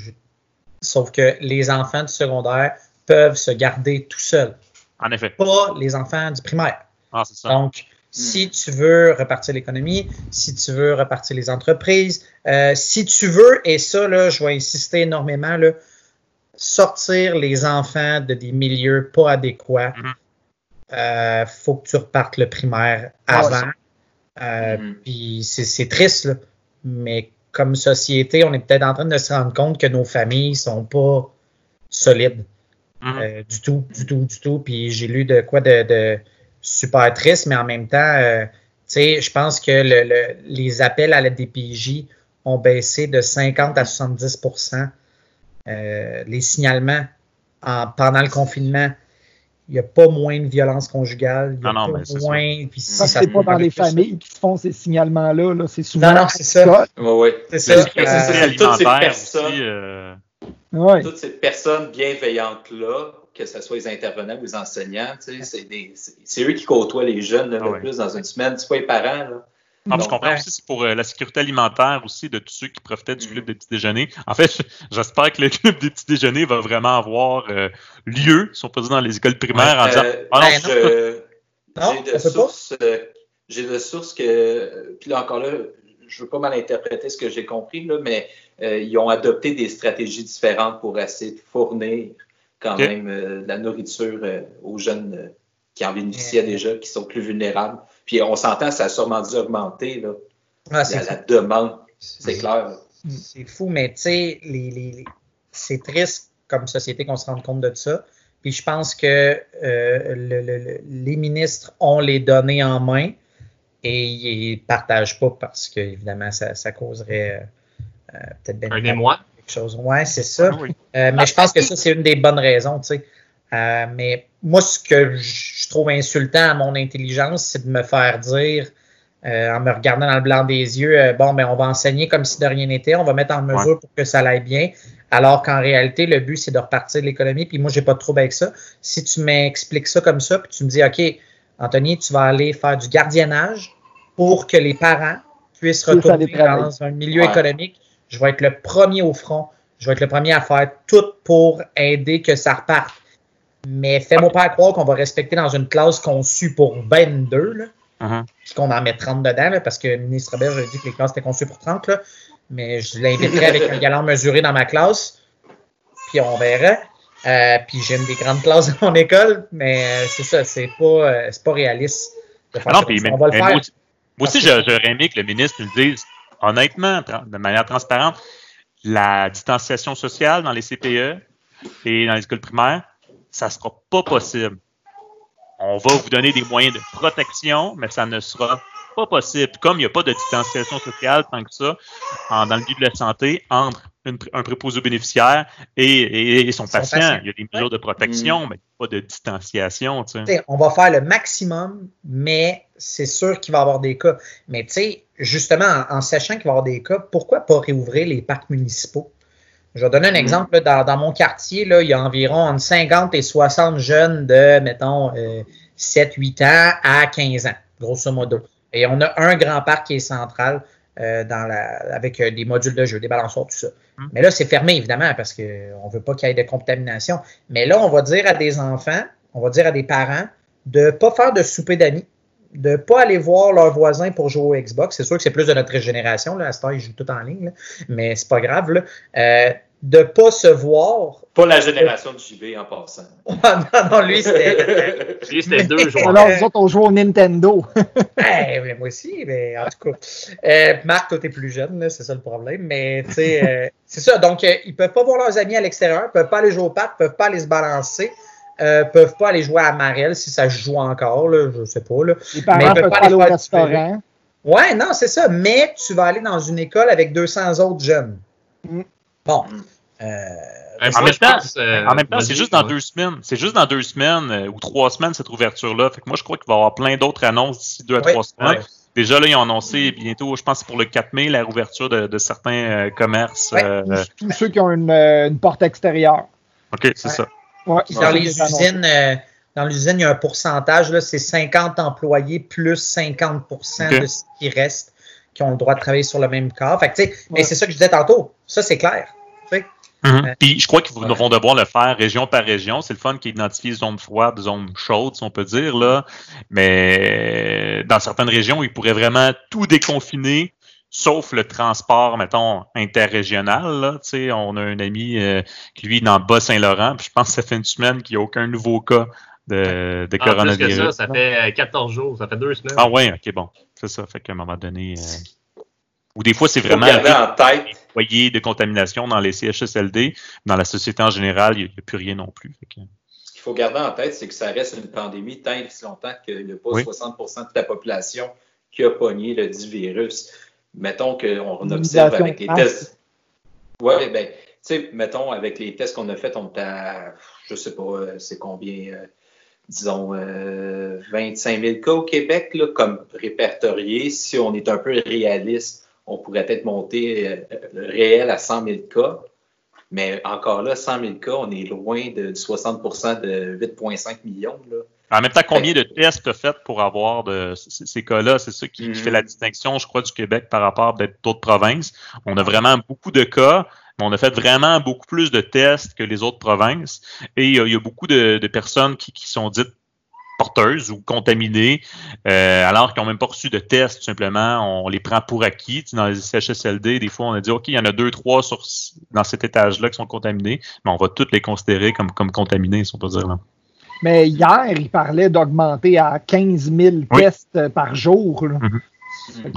sauf que les enfants du secondaire peuvent se garder tout seuls. En effet. Pas les enfants du primaire. Ah, c'est ça. Donc, si tu veux repartir l'économie, si tu veux repartir les entreprises, euh, si tu veux, et ça, là, je vais insister énormément, là, sortir les enfants de des milieux pas adéquats, il mm -hmm. euh, faut que tu repartes le primaire avant. Ah, euh, mm -hmm. Puis c'est triste, là, mais comme société, on est peut-être en train de se rendre compte que nos familles sont pas solides. Mm -hmm. euh, du tout, du tout, du tout. Puis j'ai lu de quoi de, de, super triste, mais en même temps, euh, tu sais, je pense que le, le, les appels à la DPJ ont baissé de 50 à 70% euh, Les signalements en, pendant le confinement, il n'y a pas moins de violence conjugale. Il y a non, non, pas moins. Puis si ça, c'est pas dans les familles qui font ces signalements-là. -là, c'est souvent. Non, non, c'est ça. Oui, oui. C'est ça. Euh, toutes ces personnes. Aussi, euh... ouais. Toutes ces personnes bienveillantes-là, que ce soit les intervenants ou les enseignants, c'est eux qui côtoient les jeunes là, ah, le ouais. plus dans une semaine. C'est pas les parents. Là. Non, je comprends aussi, c'est pour euh, la sécurité alimentaire aussi de tous ceux qui profitaient du club des petits déjeuners. En fait, (laughs) j'espère que le club des petits déjeuners va vraiment avoir euh, lieu, si on peut dire, dans les écoles primaires, en disant euh, ah, non, (laughs) j'ai de sources, euh, j'ai de sources que, puis là encore là, je veux pas mal interpréter ce que j'ai compris là, mais ils ont adopté des stratégies différentes pour essayer de fournir quand okay. même de la nourriture aux jeunes qui en bénéficiaient déjà, qui sont plus vulnérables. Puis on s'entend, ça a sûrement dû augmenter là, ah, la, la, demande, c'est clair. C'est fou, mais tu sais, les, les, c'est triste comme société qu'on se rende compte de ça. Puis je pense que euh, le, le, les ministres ont les données en main et ils ne partagent pas parce que, évidemment, ça, ça causerait euh, peut-être bien un émoi. quelque chose. Ouais, c'est ça. Ah, oui. euh, mais je pense que ça, c'est une des bonnes raisons, tu sais. Euh, mais moi, ce que je trouve insultant à mon intelligence, c'est de me faire dire euh, en me regardant dans le blanc des yeux, euh, bon, ben, on va enseigner comme si de rien n'était, on va mettre en mesure pour que ça aille bien, alors qu'en réalité, le but, c'est de repartir de l'économie, puis moi, j'ai pas de trouble avec ça. Si tu m'expliques ça comme ça, puis tu me dis, OK, Anthony, tu vas aller faire du gardiennage pour que les parents puissent retourner dans un milieu économique, je vais être le premier au front, je vais être le premier à faire tout pour aider que ça reparte. Mais fais-moi pas croire qu'on va respecter dans une classe conçue pour 22, là, Uh-huh. puis qu'on en met 30 dedans, là, parce que le ministre Robert a dit que les classes étaient conçues pour 30, là, mais je l'inviterai avec un galant mesuré dans ma classe, puis on verra. Euh, puis j'ai une des grandes classes dans mon école, mais euh, c'est ça, c'est pas, euh, pas réaliste. De faire Ah non, ça puis mais- on va le faire. moi aussi, moi aussi, je- j'aurais aimé que le ministre nous dise honnêtement, de manière transparente, la distanciation sociale dans les CPE et dans les écoles primaires, ça sera pas possible. On va vous donner des moyens de protection, mais ça ne sera pas possible. Comme il n'y a pas de distanciation sociale tant que ça, en- dans le milieu de la santé, entre une un préposé aux bénéficiaires et, et- et son, Son patient. patient. Il y a des mesures de protection, mais pas de distanciation. tu sais. T'sais, on va faire le maximum, mais c'est sûr qu'il va y avoir des cas. Mais tu sais, justement, en, en sachant qu'il va y avoir des cas, pourquoi pas réouvrir les parcs municipaux? Je vais donner un Mm. exemple. là, dans, dans mon quartier, là, il y a environ entre 50 et 60 jeunes de, mettons, euh, 7, 8 ans à 15 ans, grosso modo. Et on a un grand parc qui est central euh, dans la, avec euh, des modules de jeu, des balançoires, tout ça. Mm. Mais là, c'est fermé, évidemment, parce qu'on ne veut pas qu'il y ait de contamination. Mais là, on va dire à des enfants, on va dire à des parents de ne pas faire de souper d'amis, de ne pas aller voir leurs voisins pour jouer au Xbox. C'est sûr que c'est plus de notre génération, là, à cette heure, ils jouent tout en ligne, là, mais c'est pas grave. Là. Euh, de ne pas se voir. Pas la génération de JB en passant. (laughs) non, non, lui, c'était. (laughs) Lui, c'était deux joueurs. Alors, nous autres, on joue au Nintendo. (laughs) Eh, mais moi aussi, mais en tout cas. Euh, Marc, toi, t'es plus jeune, là, c'est ça le problème. Mais, tu sais, euh, c'est ça. Donc, euh, ils peuvent pas voir leurs amis à l'extérieur, peuvent pas aller jouer au parc, peuvent pas aller se balancer, euh, peuvent pas aller jouer à Marel si ça se joue encore, là, je sais pas, là. Les parents Mais ils peuvent peuvent pas aller au aller faire restaurant. Ouais, non, c'est ça. Mais tu vas aller dans une école avec 200 autres jeunes. Mm. Bon. Mm. Euh, Euh, En même temps- pense, euh, En même temps, c'est juste dans ouais. deux semaines. C'est juste dans deux semaines euh, ou trois semaines cette ouverture-là. Fait que moi, je crois qu'il va y avoir plein d'autres annonces d'ici deux à Oui. trois semaines. Ouais. Déjà, là, ils ont annoncé bientôt, je pense que c'est pour le 4 mai, la rouverture de, de certains euh, commerces. Ouais. euh, Tous, tous ceux qui ont une, euh, une porte extérieure. OK, c'est Ouais. ça. Ouais, dans les usines, euh, dans l'usine, il y a un pourcentage, là, c'est 50 employés plus 50 Ok. de ce qui reste qui ont le droit de travailler sur le même corps. Fait que, tu sais, Mais c'est ça que je disais tantôt. Ça, c'est clair. Mhm. Ouais. Puis je crois qu'ils vont Ouais. vont devoir le faire région par région. C'est le fun qui identifie les zones froides, zones chaudes, si on peut dire, là. Mais dans certaines régions, ils pourraient vraiment tout déconfiner, sauf le transport, mettons, interrégional. Là. Tu sais, on a un ami euh, qui lui est dans le Bas-Saint-Laurent, puis je pense que ça fait une semaine qu'il n'y a aucun nouveau cas de, de En plus que coronavirus. ça, ça fait euh, 14 jours, ça fait deux semaines. Ah ouais, ok, bon. C'est ça. Fait qu'à un moment donné. euh, Ou des fois, c'est Il faut vraiment garder en tête. foyers de contamination dans les CHSLD. Dans la société en général, il n'y a, plus rien non plus. Fait que- Ce qu'il faut garder en tête, c'est que ça reste une pandémie tant et si longtemps qu'il n'y a pas Oui. 60% de la population qui a pogné le dit virus. Mettons qu'on observe avec les tests. Oui, ben, tu sais, mettons, avec les tests qu'on a faits, on est à, je sais pas, euh, c'est combien, euh, disons, euh, 25 000 cas au Québec, là, comme répertoriés. Si on est un peu réaliste, on pourrait peut-être monter euh, le réel à 100 000 cas. Mais encore là, 100 000 cas, on est loin de, du 60% de 8,5 millions. Là. En même temps, combien de tests as fait pour avoir de ces cas-là? C'est ça qui, Mhm. fait la distinction, je crois, du Québec par rapport à d'autres provinces. On a vraiment beaucoup de cas, mais on a fait vraiment beaucoup plus de tests que les autres provinces. Et il y a, il y a beaucoup de, de personnes qui, qui sont dites porteuses ou contaminées, euh, alors qu'ils n'ont même pas reçu de tests, tout simplement. On les prend pour acquis. Tu sais, dans les CHSLD, des fois, on a dit, OK, il y en a deux, trois sur, dans cet étage-là qui sont contaminés, mais on va toutes les considérer comme, comme contaminés, si on peut dire. Là. Mais hier, il parlait d'augmenter à 15 000 Oui. tests par jour. là. Mhm.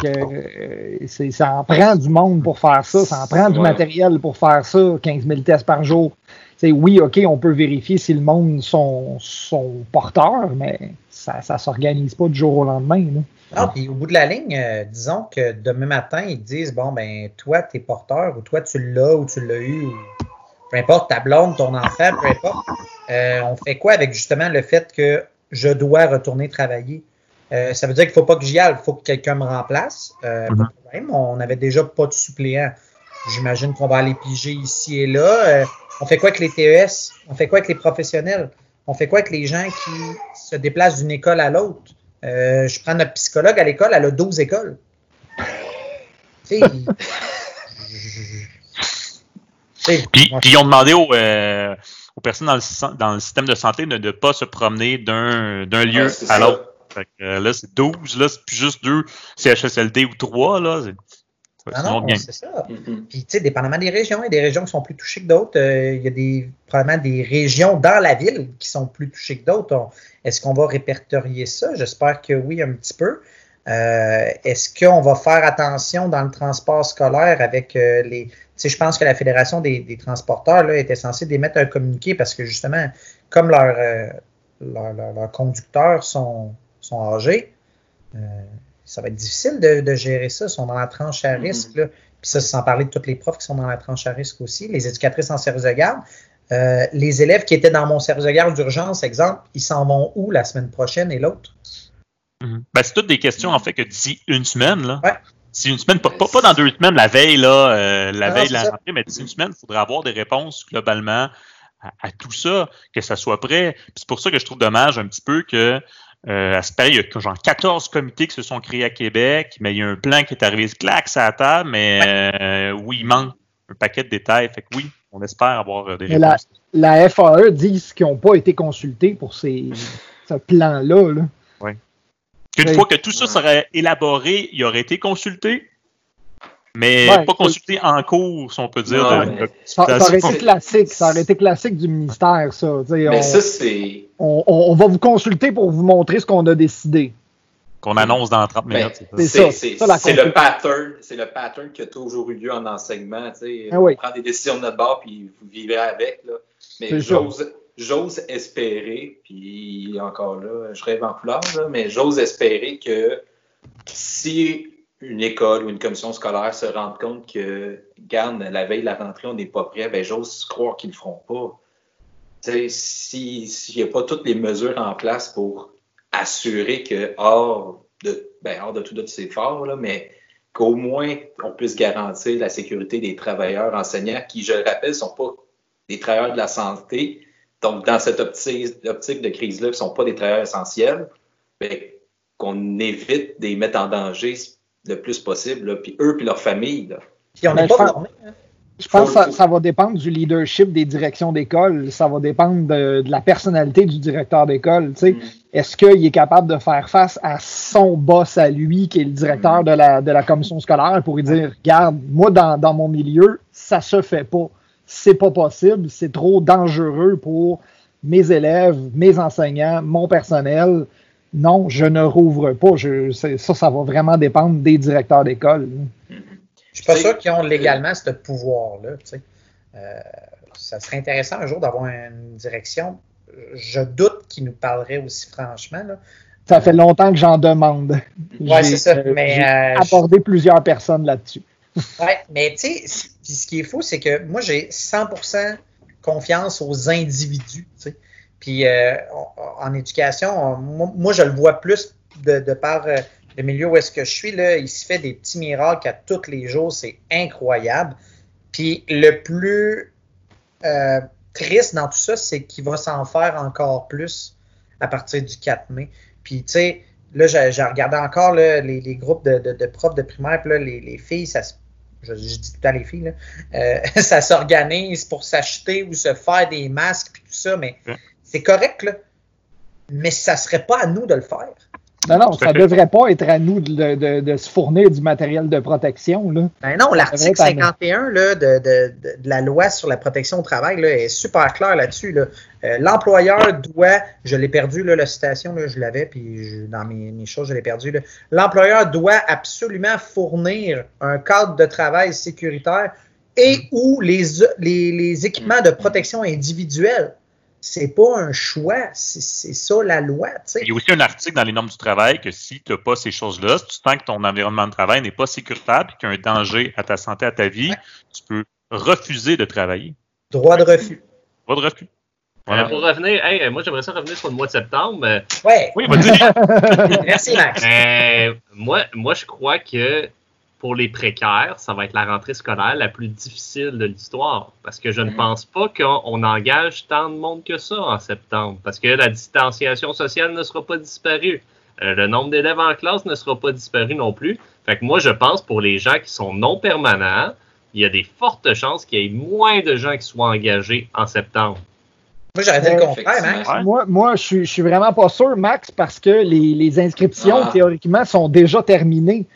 Que, euh, c'est- ça en prend du monde pour faire ça, ça en prend du Ouais. matériel pour faire ça, 15 000 tests par jour. C'est oui, OK, on peut vérifier si le monde sont, sont porteurs, mais ça ne s'organise pas du jour au lendemain. là. Non, puis au bout de la ligne, euh, disons que demain matin, ils disent bon, ben, toi, tu es porteur, ou toi, tu l'as, ou tu l'as eu, ou peu importe, ta blonde, ton enfant, peu importe. Euh, on fait quoi avec justement le fait que je dois retourner travailler? Euh, ça veut dire qu'il ne faut pas que j'y aille, il faut que quelqu'un me remplace. Euh, Pas Mhm. de problème. On n'avait déjà pas de suppléant. J'imagine qu'on va aller piger ici et là. On fait quoi avec les TES? On fait quoi avec les professionnels? On fait quoi avec les gens qui se déplacent d'une école à l'autre? Euh, je prends notre psychologue à l'école, elle a 12 écoles. (laughs) Puis, ils ont demandé aux, euh, aux personnes dans le, sy- dans le système de santé de ne pas se promener d'un d'un lieu Ouais, à ça. l'autre. Fait que, euh, là, c'est 12, là, c'est plus juste deux CHSLD ou trois, là. Ah non, c'est ça. Puis, tu sais, dépendamment des régions, il y a des régions qui sont plus touchées que d'autres. Euh, il y a des, probablement des régions dans la ville qui sont plus touchées que d'autres. On- Est-ce qu'on va répertorier ça? J'espère que oui, un petit peu. Euh, Est-ce qu'on va faire attention dans le transport scolaire avec euh, les. Tu sais, je pense que la Fédération des, des transporteurs là, était censée d'émettre un communiqué parce que justement, comme leurs euh, conducteurs sont, sont âgés, euh, ça va être difficile de, de gérer ça. Ils sont dans la tranche à Mhm. risque. Là. Puis ça, sans parler de tous les profs qui sont dans la tranche à risque aussi, les éducatrices en service de garde. Euh, les élèves qui étaient dans mon service de garde d'urgence, exemple, ils s'en vont où la semaine prochaine et l'autre? Mhm. Ben, c'est toutes des questions, en fait, que d'ici une semaine, là. Ouais. D'ici une semaine, pas, pas, pas dans deux semaines, la veille, là, euh, la Non, veille de la rentrée, mais d'ici une semaine, il faudrait avoir des réponses globalement à, à tout ça, que ça soit prêt. Puis c'est pour ça que je trouve dommage un petit peu que euh, à ce pareil, il y a genre 14 comités qui se sont créés à Québec, mais il y a un plan qui est arrivé clac à la table, mais euh, oui, il manque un paquet de détails. Fait que oui, on espère avoir euh, des Mais la- réponses. La FAE disent qu'ils n'ont pas été consultés pour ces, ce plan-là. là. Qu'une Oui. fois que tout ça serait élaboré, il aurait été consulté, mais Ouais, pas consulté en cours, si on peut dire. Non, de- mais- de- Ça, ça aurait été classique. Ça aurait été classique du ministère, ça. Mais on, ça, c'est. on- on- on va vous consulter pour vous montrer ce qu'on a décidé. qu'on annonce dans 30 Ben, minutes. c'est ça. C'est ça, le pattern, c'est le pattern qui a toujours eu lieu en enseignement. tu sais. Ah oui. On prend des décisions de notre bord puis vous vivez avec. Là. Mais j'ose espérer, puis encore là, je rêve en couleur, là, mais j'ose espérer que si une école ou une commission scolaire se rend compte que, garde, la veille de la rentrée, on n'est pas prêt, ben j'ose croire qu'ils ne le feront pas. S'il n'y a pas toutes les mesures en place pour assurer que, hors de, ben, hors de tout de ces efforts, là, mais qu'au moins on puisse garantir la sécurité des travailleurs enseignants qui, je le rappelle, ne sont pas des travailleurs de la santé. Donc, dans cette optique, de crise-là, ils ne sont pas des travailleurs essentiels, qu'on évite de les mettre en danger le plus possible, là, puis eux puis leurs familles. là. Puis on Ben, n'est je pas pense- formés. hein. Je pense que ça, ça va dépendre du leadership des directions d'école. Ça va dépendre de, de la personnalité du directeur d'école. tu sais. Mm. Est-ce qu'il est capable de faire face à son boss à lui, qui est le directeur de la, de la commission scolaire, pour lui dire Regarde, moi, dans, dans mon milieu, ça se fait pas. C'est pas possible. C'est trop dangereux pour mes élèves, mes enseignants, mon personnel. Non, je ne rouvre pas. Je, ça, ça va vraiment dépendre des directeurs d'école. Je suis pas sûr qu'ils ont légalement ce pouvoir-là. Euh, ça serait intéressant un jour d'avoir une direction. Je doute qu'ils nous parleraient aussi franchement. Là. Ça fait longtemps que j'en demande. J'ai, c'est ça. euh, Mais, j'ai euh, abordé plusieurs personnes là-dessus. (laughs) Ouais, mais tu sais, ce qui est fou, c'est que moi, j'ai 100% confiance aux individus. Puis euh, en, éducation, on- moi, je le vois plus de, par euh, le milieu où est-ce que je suis. Là, il se fait des petits miracles à tous les jours. C'est incroyable. Puis le plus euh, triste dans tout ça, c'est qu'il va s'en faire encore plus à partir du 4 mai. Puis, tu sais, là, j'ai regardé encore les, groupes de, profs de primaire, puis les, les filles, ça se- je, dis tout temps les filles, (laughs) ça s'organise pour s'acheter ou se faire des masques, puis tout ça, mais. C'est correct, là. Mais ça serait pas à nous de le faire. Non, non, ça fait. devrait pas être à nous de, de- de se fournir du matériel de protection. Là. Ben non, l'article devrait être à 51 là, de, de- de- de la loi sur la protection au travail là, est super clair là-dessus. Là. Euh, L'employeur doit, je l'ai perdu, là, la citation, là, je l'avais, puis je- dans mes, mes choses, je l'ai perdu. là. L'employeur doit absolument fournir un cadre de travail sécuritaire et ou les, les, les équipements de protection individuelle. C'est pas un choix, c'est c'est ça la loi. Il y a aussi un article dans les normes du travail que si tu n'as pas ces choses-là, si tu sens que ton environnement de travail n'est pas sécuritaire et qu'il y a un danger à ta santé, à ta vie, tu peux refuser de travailler. Droit de refus. Pas de refus. Euh, pour revenir, hey, moi j'aimerais ça revenir sur le mois de septembre. Euh, Ouais, Oui, vas-y. (laughs) merci Max. euh, moi, moi, je crois que pour les précaires, ça va être la rentrée scolaire la plus difficile de l'histoire. Parce que je ne Mhm. pense pas qu'on on engage tant de monde que ça en septembre. Parce que la distanciation sociale ne sera pas disparue. Euh, le nombre d'élèves en classe ne sera pas disparu non plus. Fait que moi, je pense pour les gens qui sont non permanents, il y a des fortes chances qu'il y ait moins de gens qui soient engagés en septembre. Moi, j'aurais dit le Ouais, contraire, Max. Ouais. Moi, moi je, suis, je suis vraiment pas sûr, Max, parce que les, les inscriptions, Ah. théoriquement, sont déjà terminées.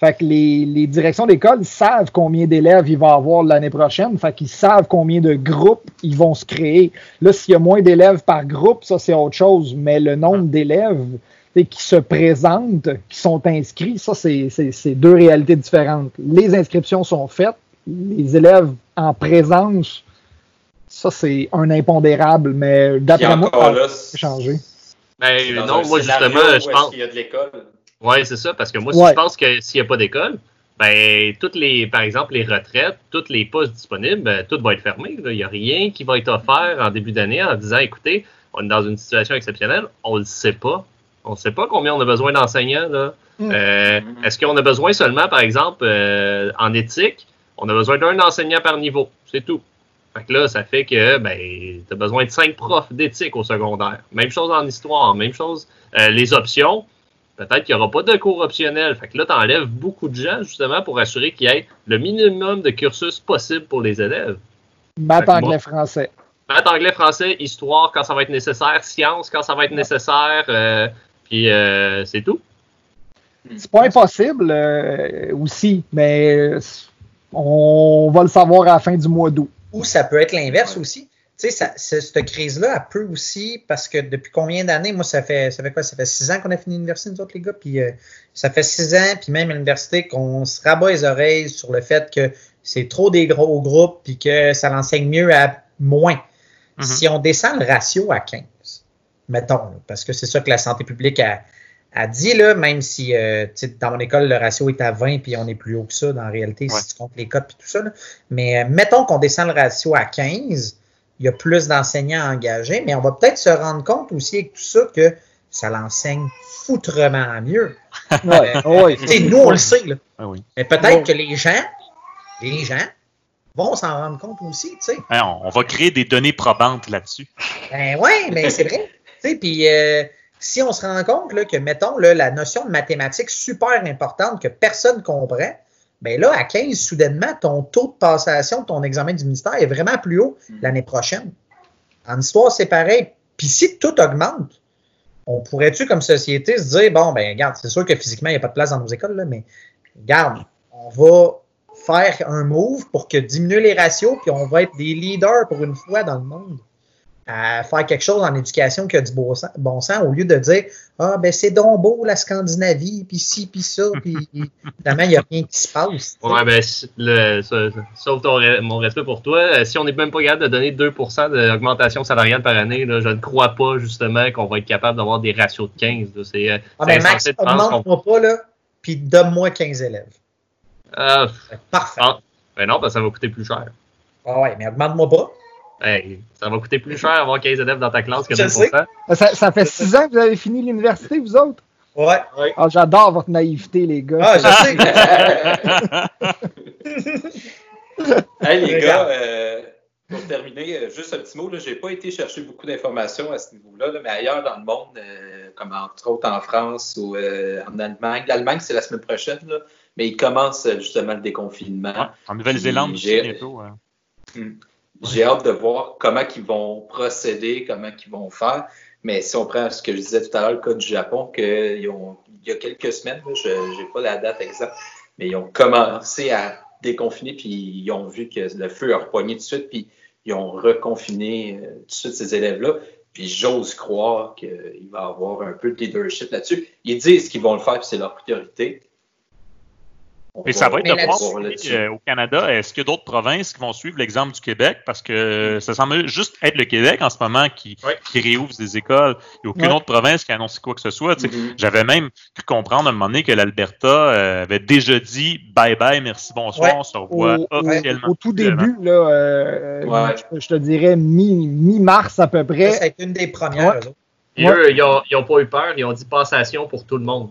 Fait que les, les directions d'école savent combien d'élèves il va avoir l'année prochaine. Fait qu'ils savent combien de groupes ils vont se créer. Là, s'il y a moins d'élèves par groupe, ça, c'est autre chose. Mais le nombre d'élèves tu sais, qui se présentent, qui sont inscrits, ça, c'est c'est- c'est deux réalités différentes. Les inscriptions sont faites. Les élèves en présence, ça, c'est un impondérable. Mais d'après moi, ça va changer. Ben, non, moi, justement, je pense. qu'il y a de l'école? Oui, c'est ça, parce que moi, Ouais. je pense que s'il n'y a pas d'école, ben, toutes les, par exemple, les retraites, tous les postes disponibles, ben, tout va être fermé. là. Il n'y a rien qui va être offert en début d'année en disant, écoutez, on est dans une situation exceptionnelle, on ne le sait pas. On ne sait pas combien on a besoin d'enseignants. là. Mm. Euh. Est-ce qu'on a besoin seulement, par exemple, euh, en éthique, on a besoin d'un enseignant par niveau. C'est tout. Fait que là, ça fait que ben, tu as besoin de cinq profs d'éthique au secondaire. Même chose en histoire, même chose. Euh, les options, peut-être qu'il n'y aura pas de cours optionnels. Fait que là, tu enlèves beaucoup de gens justement pour assurer qu'il y ait le minimum de cursus possible pour les élèves. Maths, anglais, moi- français. Maths, anglais, français, histoire quand ça va être nécessaire, sciences quand ça va être nécessaire, euh, puis euh, c'est tout. C'est pas impossible euh, aussi, mais on va le savoir à la fin du mois d'août. Ou ça peut être l'inverse aussi. Tu sais, cette crise-là, elle peut aussi, parce que depuis combien d'années, moi, ça fait, ça fait quoi? Ça fait six ans qu'on a fini l'université, nous autres, les gars, puis euh, ça fait six ans, puis même à l'université, qu'on se rabat les oreilles sur le fait que c'est trop des gros groupes, puis que ça l'enseigne mieux à moins. Mhm. Si on descend le ratio à 15, mettons, parce que c'est ça que la santé publique a, a dit, là, même si euh, dans mon école, le ratio est à 20, puis on est plus haut que ça, dans la réalité, Ouais. si tu comptes les cotes et tout ça. là. Mais euh, mettons qu'on descend le ratio à 15, il y a plus d'enseignants engagés, mais on va peut-être se rendre compte aussi avec tout ça que ça l'enseigne foutrement mieux. (laughs) Ouais, ouais, Tu sais, nous, on le sait, là. Ah oui. mais peut-être Ouais. que les gens, les gens vont s'en rendre compte aussi, tu sais. Hein, on, on va créer des données probantes là-dessus. Ben ouais, mais c'est vrai. (laughs) Tu sais, puis euh, si on se rend compte là, que, mettons, là, la notion de mathématiques super importante que personne comprend, ben là, à 15, soudainement, ton taux de passation de ton examen du ministère est vraiment plus haut l'année prochaine. En histoire, c'est pareil. Puis si tout augmente, on pourrait-tu, comme société, se dire, bon, ben regarde, c'est sûr que physiquement, il n'y a pas de place dans nos écoles, là, mais regarde, on va faire un move pour que diminuer les ratios, puis on va être des leaders pour une fois dans le monde à faire quelque chose en éducation qui a du bon sens, bon sens au lieu de dire Ah, ben c'est donc beau la Scandinavie, puis ci, puis ça, puis (laughs) finalement, il n'y a rien qui se passe. Ouais, ben, le, sa- sauf ton mon respect pour toi, euh, si on n'est même pas capable de donner 2% d'augmentation salariale par année, là, je ne crois pas justement qu'on va être capable d'avoir des ratios de 15. là. C'est euh, Ah, ben Max, augmente-moi pas, là, puis donne-moi 15 élèves. Ah, Parfait. Ah. ben non, parce que ça va coûter plus cher. Ah ouais, mais augmente-moi pas. Hey, ça va coûter plus cher avoir 15 élèves dans ta classe que Je 2%. sais. Ça, ça fait six ans que vous avez fini l'université, vous autres? Ouais. Ah, J'adore votre naïveté, les gars. Ah, je sais. (laughs) (laughs) Hey, les Regarde. gars, euh, pour terminer, euh, juste un petit mot. Je n'ai pas été chercher beaucoup d'informations à ce niveau-là, là, mais ailleurs dans le monde, euh, comme entre autres en France ou euh, en Allemagne. L'Allemagne, c'est la semaine prochaine, là, mais ils commencent euh, justement le déconfinement. Ouais, en Nouvelle-Zélande bientôt. hein. J'ai hâte de voir comment ils vont procéder, comment ils vont faire. Mais si on prend ce que je disais tout à l'heure, le cas du Japon, qu'ils ont, il y a quelques semaines, je n'ai pas la date exacte, mais ils ont commencé à déconfiner, puis ils ont vu que le feu a repogné tout de suite, puis ils ont reconfiné euh, tout de suite ces élèves-là. Puis j'ose croire qu'il va avoir un peu de leadership là-dessus. Ils disent qu'ils vont le faire, puis c'est leur priorité. Et ça va être de voir euh, au Canada, est-ce qu'il y a d'autres provinces qui vont suivre l'exemple du Québec? Parce que ça semble juste être le Québec en ce moment qui, Ouais. qui réouvre des écoles. Il n'y a aucune Ouais. autre province qui a annoncé quoi que ce soit. Mhm. J'avais même pu comprendre à un moment donné que l'Alberta euh, avait déjà dit bye bye, merci, bonsoir, Ouais. on se revoit Au, officiellement. au tout début, là, euh, Ouais. je, je te dirais mi- mi-mars à peu près. ça a été une des premières. Ouais. eux ils ont, ils ont pas eu peur, ils ont dit passation pour tout le monde.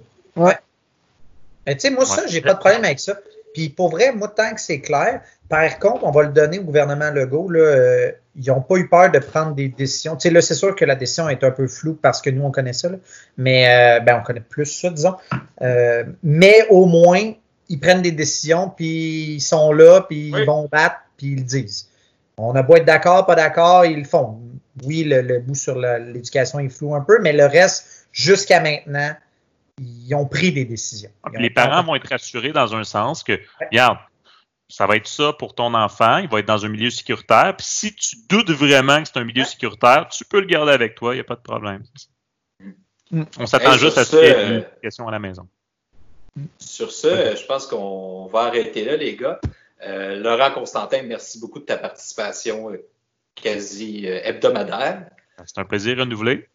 Mais tu sais, moi, ça, Ouais. j'ai pas de problème avec ça. Puis pour vrai, moi, tant que c'est clair, par contre, on va le donner au gouvernement Legault. Là, euh, ils n'ont pas eu peur de prendre des décisions. Tu sais, là, c'est sûr que la décision est un peu floue parce que nous, on connaît ça. là. Mais euh, ben, on connaît plus ça, disons. Euh, mais au moins, ils prennent des décisions, puis ils sont là, puis Oui. ils vont battre, puis ils le disent. On a beau être d'accord, pas d'accord, ils le font. Oui, le, le bout sur l'éducation est flou un peu, mais le reste, jusqu'à maintenant, ils ont pris des décisions. Les parents vont être rassurés dans un sens que, regarde, ça va être ça pour ton enfant, il va être dans un milieu sécuritaire. Puis si tu doutes vraiment que c'est un milieu sécuritaire, tu peux le garder avec toi, il n'y a pas de problème. Mm. On s'attend Hey, juste à ce qu'il y ait euh, une éducation à la maison. Sur ce, je pense qu'on va arrêter là, les gars. Euh, Laurent Constantin, merci beaucoup de ta participation euh, quasi euh, hebdomadaire. C'est un plaisir renouvelé.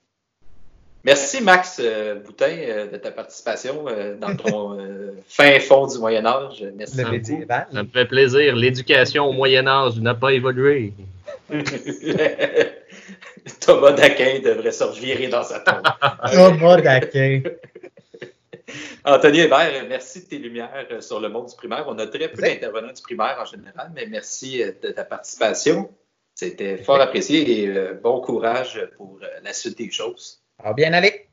Merci, Max euh, Boutin, euh, de ta participation euh, dans ton euh, fin fond du Moyen-Âge. Merci Le beaucoup. médiéval. Ça me fait plaisir. L'éducation au Moyen-Âge n'a pas évolué. (laughs) Thomas Daquin devrait se revirer dans sa tombe. (laughs) Thomas Daquin. (laughs) Anthony Hébert, merci de tes lumières sur le monde du primaire. On a très peu d'intervenants du primaire en général, mais merci de ta participation. C'était fort apprécié et bon courage pour la suite des choses. Ça va bien aller.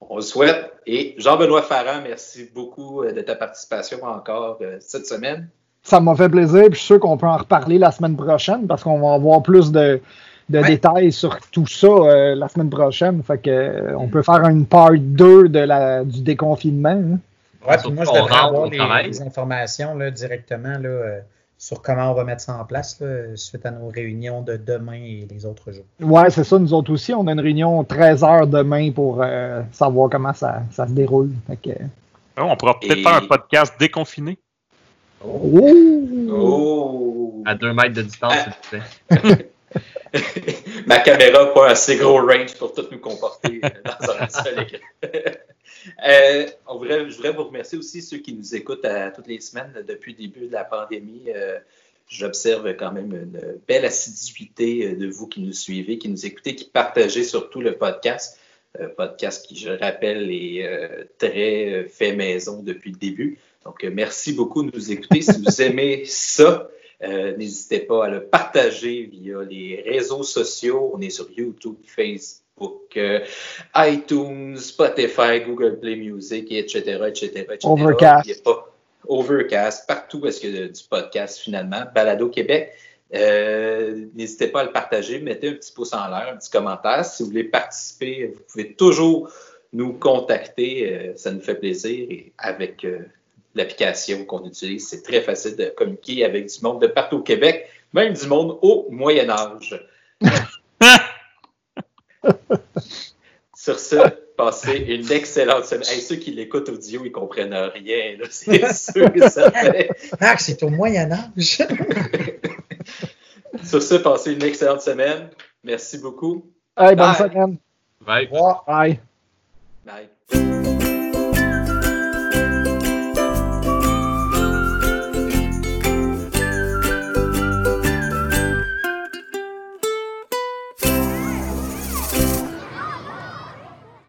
On le souhaite. Et Jean-Benoît Farran, merci beaucoup euh, de ta participation encore euh, cette semaine. Ça m'a fait plaisir, puis je suis sûr qu'on peut en reparler la semaine prochaine parce qu'on va avoir plus de, de Ouais. détails sur tout ça euh, la semaine prochaine. Fait que euh, on peut faire une part 2 de la, du déconfinement. hein. Ouais, puis moi, je devrais avoir les, informations là, directement là, euh, sur comment on va mettre ça en place là, suite à nos réunions de demain et les autres jours. Ouais, c'est ça. Nous autres aussi, on a une réunion 13 heures demain pour euh, savoir comment ça, ça se déroule. Fait que, on pourra peut-être Et- faire un podcast déconfiné. oh! Oh! À deux mètres de distance, s'il vous plaît. (laughs) (laughs) Ma caméra n'a pas assez gros range pour tout nous comporter euh, dans un (laughs) seul écran. (laughs) Euh, on voudrait- je voudrais vous remercier aussi ceux qui nous écoutent à, toutes les semaines depuis le début de la pandémie. Euh, J'observe quand même une belle assiduité euh, de vous qui nous suivez, qui nous écoutez, qui partagez surtout le podcast. Euh, podcast qui, je rappelle, est euh, très euh, fait maison depuis le début. Donc, euh, merci beaucoup de nous écouter. Si vous aimez ça, euh, N'hésitez pas à le partager via les réseaux sociaux. On est sur YouTube, Facebook, euh, iTunes, Spotify, Google Play Music, etc., etc., etc. Overcast. Il y a pas- Overcast, partout est-ce qu'il y a du podcast finalement. Balado Québec. Euh, N'hésitez pas à le partager, mettez un petit pouce en l'air, un petit commentaire. Si vous voulez participer, vous pouvez toujours nous contacter. Euh, ça nous fait plaisir. Et avec euh, l'application qu'on utilise, c'est très facile de communiquer avec du monde de partout au Québec, même du monde au Moyen Âge. (laughs) Sur ce, passez une excellente semaine. Hey, ceux qui l'écoutent audio, ils comprennent rien. là, (laughs) C'est sûr que ça fait. Max, c'est au Moyen-Âge. (laughs) Sur ce, passez une excellente semaine. Merci beaucoup. Hey, bonne Bye. semaine. Bye. Au revoir. Bye. Bye.